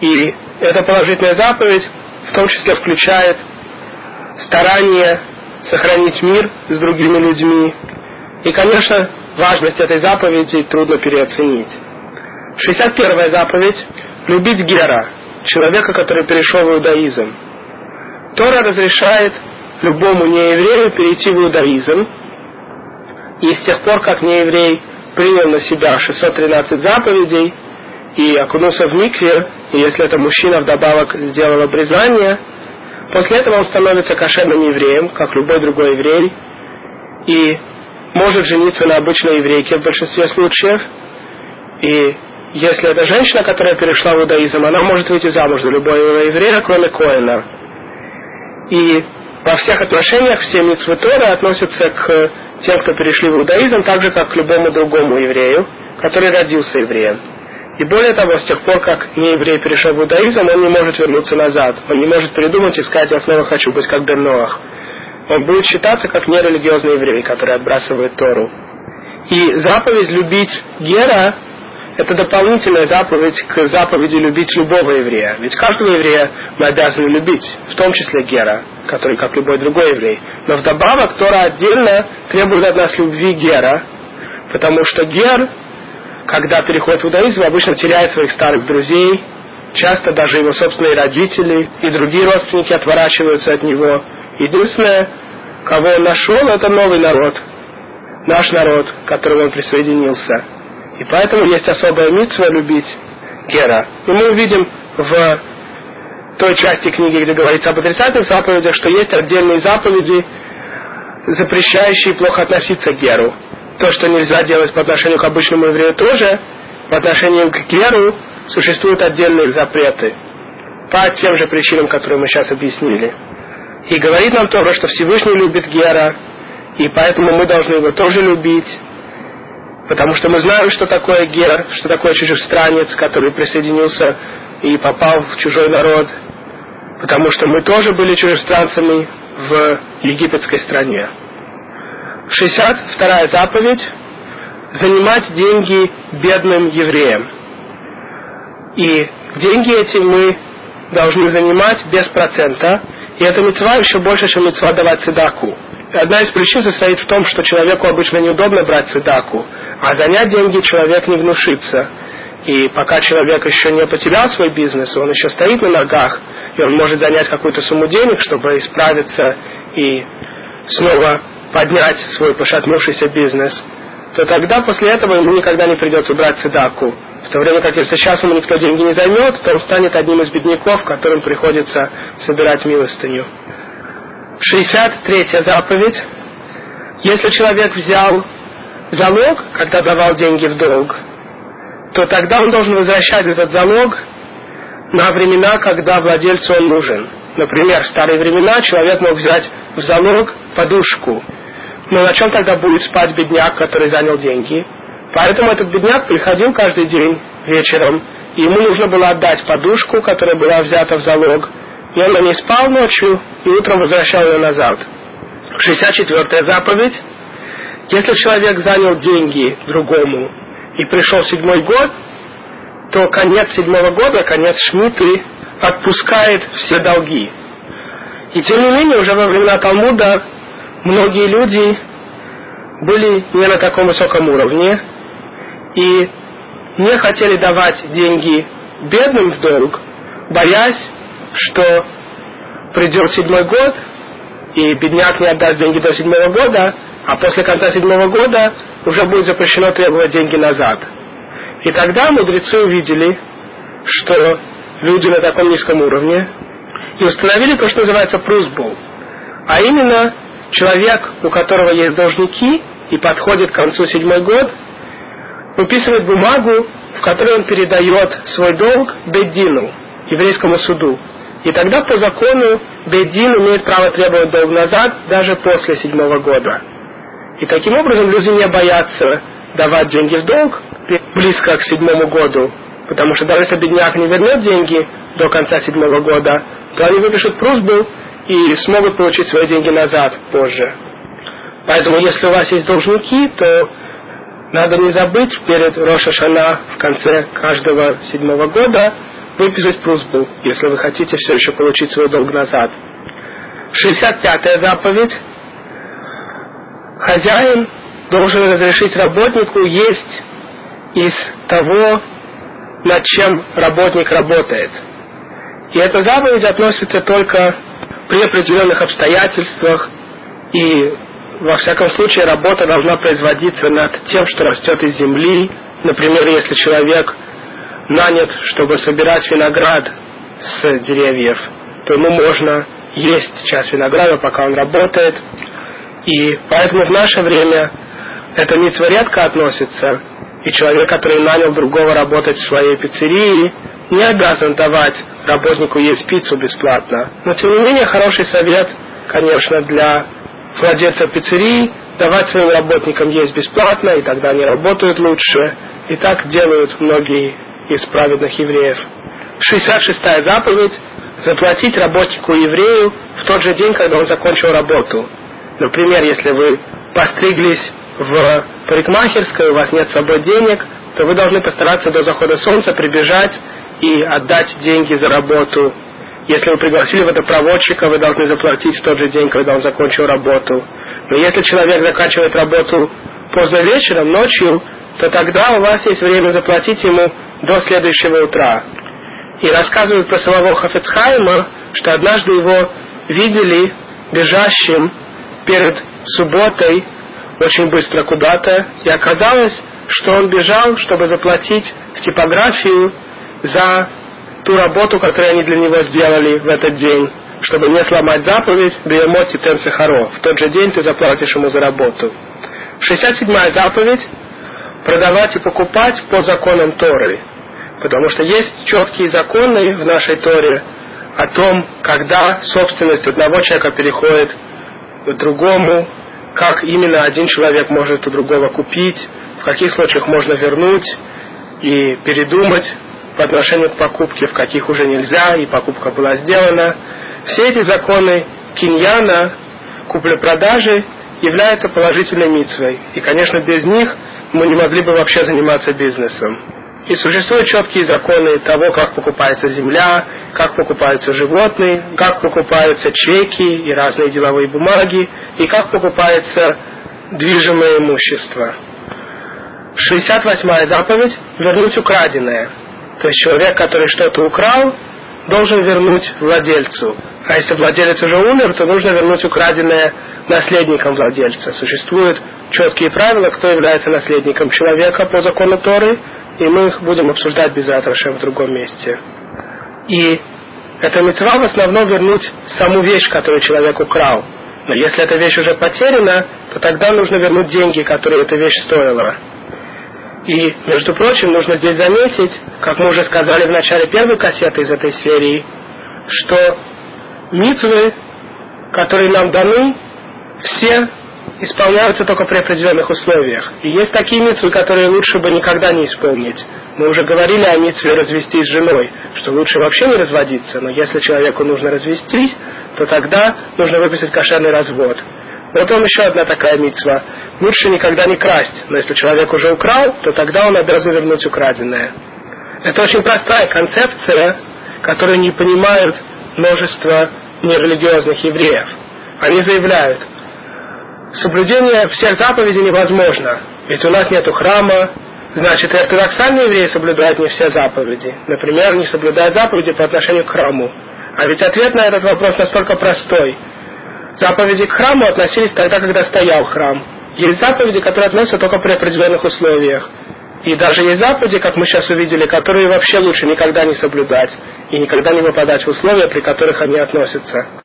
И эта положительная заповедь в том числе включает старание сохранить мир с другими людьми. И, конечно, важность этой заповеди трудно переоценить. 61 заповедь – любить Гера, человека, который перешел в иудаизм. Тора разрешает любому нееврею перейти в иудаизм, и с тех пор, как нееврей принял на себя 613 заповедей и окунулся в микве, и если это мужчина вдобавок сделал обрезание, после этого он становится кошерным евреем, как любой другой еврей, и может жениться на обычной еврейке в большинстве случаев, и если это женщина, которая перешла в иудаизм, она может выйти замуж за любого еврея, кроме Коина. И во всех отношениях все митцвы Торы относятся к тем, кто перешли в иудаизм, так же, как к любому другому еврею, который родился евреем. И более того, с тех пор, как не еврей перешел в иудаизм, он не может вернуться назад. Он не может придумать и сказать, я снова хочу быть как Бен Ноах. Он будет считаться как нерелигиозный еврей, который отбрасывает Тору. И заповедь любить Гера это дополнительная заповедь к заповеди любить любого еврея. Ведь каждого еврея мы обязаны любить, в том числе Гера, который как любой другой еврей. Но вдобавок Тора отдельно требует от нас любви Гера, потому что Гер, когда переходит в иудаизм, обычно теряет своих старых друзей, часто даже его собственные родители и другие родственники отворачиваются от него. Единственное, кого он нашел, это новый народ, наш народ, к которому он присоединился. И поэтому есть особая митцва любить Гера. И мы увидим в той части книги, где говорится об отрицательных заповедях, что есть отдельные заповеди, запрещающие плохо относиться к Геру. То, что нельзя делать по отношению к обычному еврею тоже, по отношению к Геру существуют отдельные запреты. По тем же причинам, которые мы сейчас объяснили. И говорит нам то, что Всевышний любит Гера, и поэтому мы должны его тоже любить. Потому что мы знаем, что такое гер, что такое чужестранец, который присоединился и попал в чужой народ. Потому что мы тоже были чужестранцами в египетской стране. 62 заповедь – занимать деньги бедным евреям. И деньги эти мы должны занимать без процента. И эта мецва еще больше, чем мецва давать цедаку. Одна из причин состоит в том, что человеку обычно неудобно брать цедаку – а занять деньги человек не внушится. И пока человек еще не потерял свой бизнес, он еще стоит на ногах, и он может занять какую-то сумму денег, чтобы исправиться и снова поднять свой пошатнувшийся бизнес, то тогда после этого ему никогда не придется брать цедаку. В то время как если сейчас ему никто деньги не займет, то он станет одним из бедняков, которым приходится собирать милостыню. 63 заповедь. Если человек взял залог, когда давал деньги в долг, то тогда он должен возвращать этот залог на времена, когда владельцу он нужен. Например, в старые времена человек мог взять в залог подушку. Но на чем тогда будет спать бедняк, который занял деньги? Поэтому этот бедняк приходил каждый день вечером и ему нужно было отдать подушку, которая была взята в залог, и он на ней спал ночью, и утром возвращал ее назад. 64-я заповедь. Если человек занял деньги другому и пришел седьмой год, то конец седьмого года, конец Шмиты, отпускает все долги. И тем не менее, уже во времена Талмуда многие люди были не на таком высоком уровне и не хотели давать деньги бедным в долг, боясь, что придет седьмой год, и бедняк не отдаст деньги до седьмого года, а после конца седьмого года уже будет запрещено требовать деньги назад. И тогда мудрецы увидели, что люди на таком низком уровне, и установили то, что называется прусбол. А именно, человек, у которого есть должники, и подходит к концу седьмой год, выписывает бумагу, в которой он передает свой долг Беддину, еврейскому суду. И тогда по закону Беддин имеет право требовать долг назад даже после седьмого года. И таким образом люди не боятся давать деньги в долг близко к седьмому году, потому что даже если бедняк не вернет деньги до конца седьмого года, то они выпишут просьбу и смогут получить свои деньги назад позже. Поэтому, если у вас есть должники, то надо не забыть перед Роша Шана в конце каждого седьмого года выписать просьбу, если вы хотите все еще получить свой долг назад. 65-я заповедь. Хозяин должен разрешить работнику есть из того, над чем работник работает. И эта заповедь относится только при определенных обстоятельствах, и во всяком случае работа должна производиться над тем, что растет из земли. Например, если человек нанят, чтобы собирать виноград с деревьев, то ему можно есть часть винограда, пока он работает. И поэтому в наше время это митцва редко относится, и человек, который нанял другого работать в своей пиццерии, не обязан давать работнику есть пиццу бесплатно. Но тем не менее хороший совет, конечно, для владельца пиццерии давать своим работникам есть бесплатно, и тогда они работают лучше. И так делают многие из праведных евреев. 66-я заповедь – заплатить работнику еврею в тот же день, когда он закончил работу. Например, если вы постриглись в парикмахерской, у вас нет с собой денег, то вы должны постараться до захода солнца прибежать и отдать деньги за работу. Если вы пригласили водопроводчика, вы должны заплатить в тот же день, когда он закончил работу. Но если человек заканчивает работу поздно вечером, ночью, то тогда у вас есть время заплатить ему до следующего утра. И рассказывают про самого Хафецхайма, что однажды его видели бежащим перед субботой очень быстро куда-то, и оказалось, что он бежал, чтобы заплатить в типографию за ту работу, которую они для него сделали в этот день, чтобы не сломать заповедь Беемоти Тенцехаро. В тот же день ты заплатишь ему за работу. 67-я заповедь – продавать и покупать по законам Торы. Потому что есть четкие законы в нашей Торе о том, когда собственность одного человека переходит другому, как именно один человек может у другого купить, в каких случаях можно вернуть и передумать по отношению к покупке, в каких уже нельзя, и покупка была сделана. Все эти законы киньяна, купли-продажи, являются положительной митцвой. И, конечно, без них мы не могли бы вообще заниматься бизнесом. И существуют четкие законы того, как покупается земля, как покупаются животные, как покупаются чеки и разные деловые бумаги, и как покупается движимое имущество. 68 заповедь – вернуть украденное. То есть человек, который что-то украл, должен вернуть владельцу. А если владелец уже умер, то нужно вернуть украденное наследникам владельца. Существуют четкие правила, кто является наследником человека по закону Торы, и мы их будем обсуждать без Атраша в другом месте. И это мецва в основном вернуть саму вещь, которую человек украл. Но если эта вещь уже потеряна, то тогда нужно вернуть деньги, которые эта вещь стоила. И, между прочим, нужно здесь заметить, как мы уже сказали в начале первой кассеты из этой серии, что митвы, которые нам даны, все исполняются только при определенных условиях. И есть такие митвы, которые лучше бы никогда не исполнить. Мы уже говорили о митве развестись с женой, что лучше вообще не разводиться, но если человеку нужно развестись, то тогда нужно выписать кошерный развод. Вот вам еще одна такая митцва. Лучше никогда не красть, но если человек уже украл, то тогда он обязан вернуть украденное. Это очень простая концепция, которую не понимают множество нерелигиозных евреев. Они заявляют, соблюдение всех заповедей невозможно, ведь у нас нет храма, значит и ортодоксальные евреи соблюдают не все заповеди. Например, не соблюдают заповеди по отношению к храму. А ведь ответ на этот вопрос настолько простой. Заповеди к храму относились тогда, когда стоял храм. Есть заповеди, которые относятся только при определенных условиях. И даже есть заповеди, как мы сейчас увидели, которые вообще лучше никогда не соблюдать и никогда не выпадать в условия, при которых они относятся.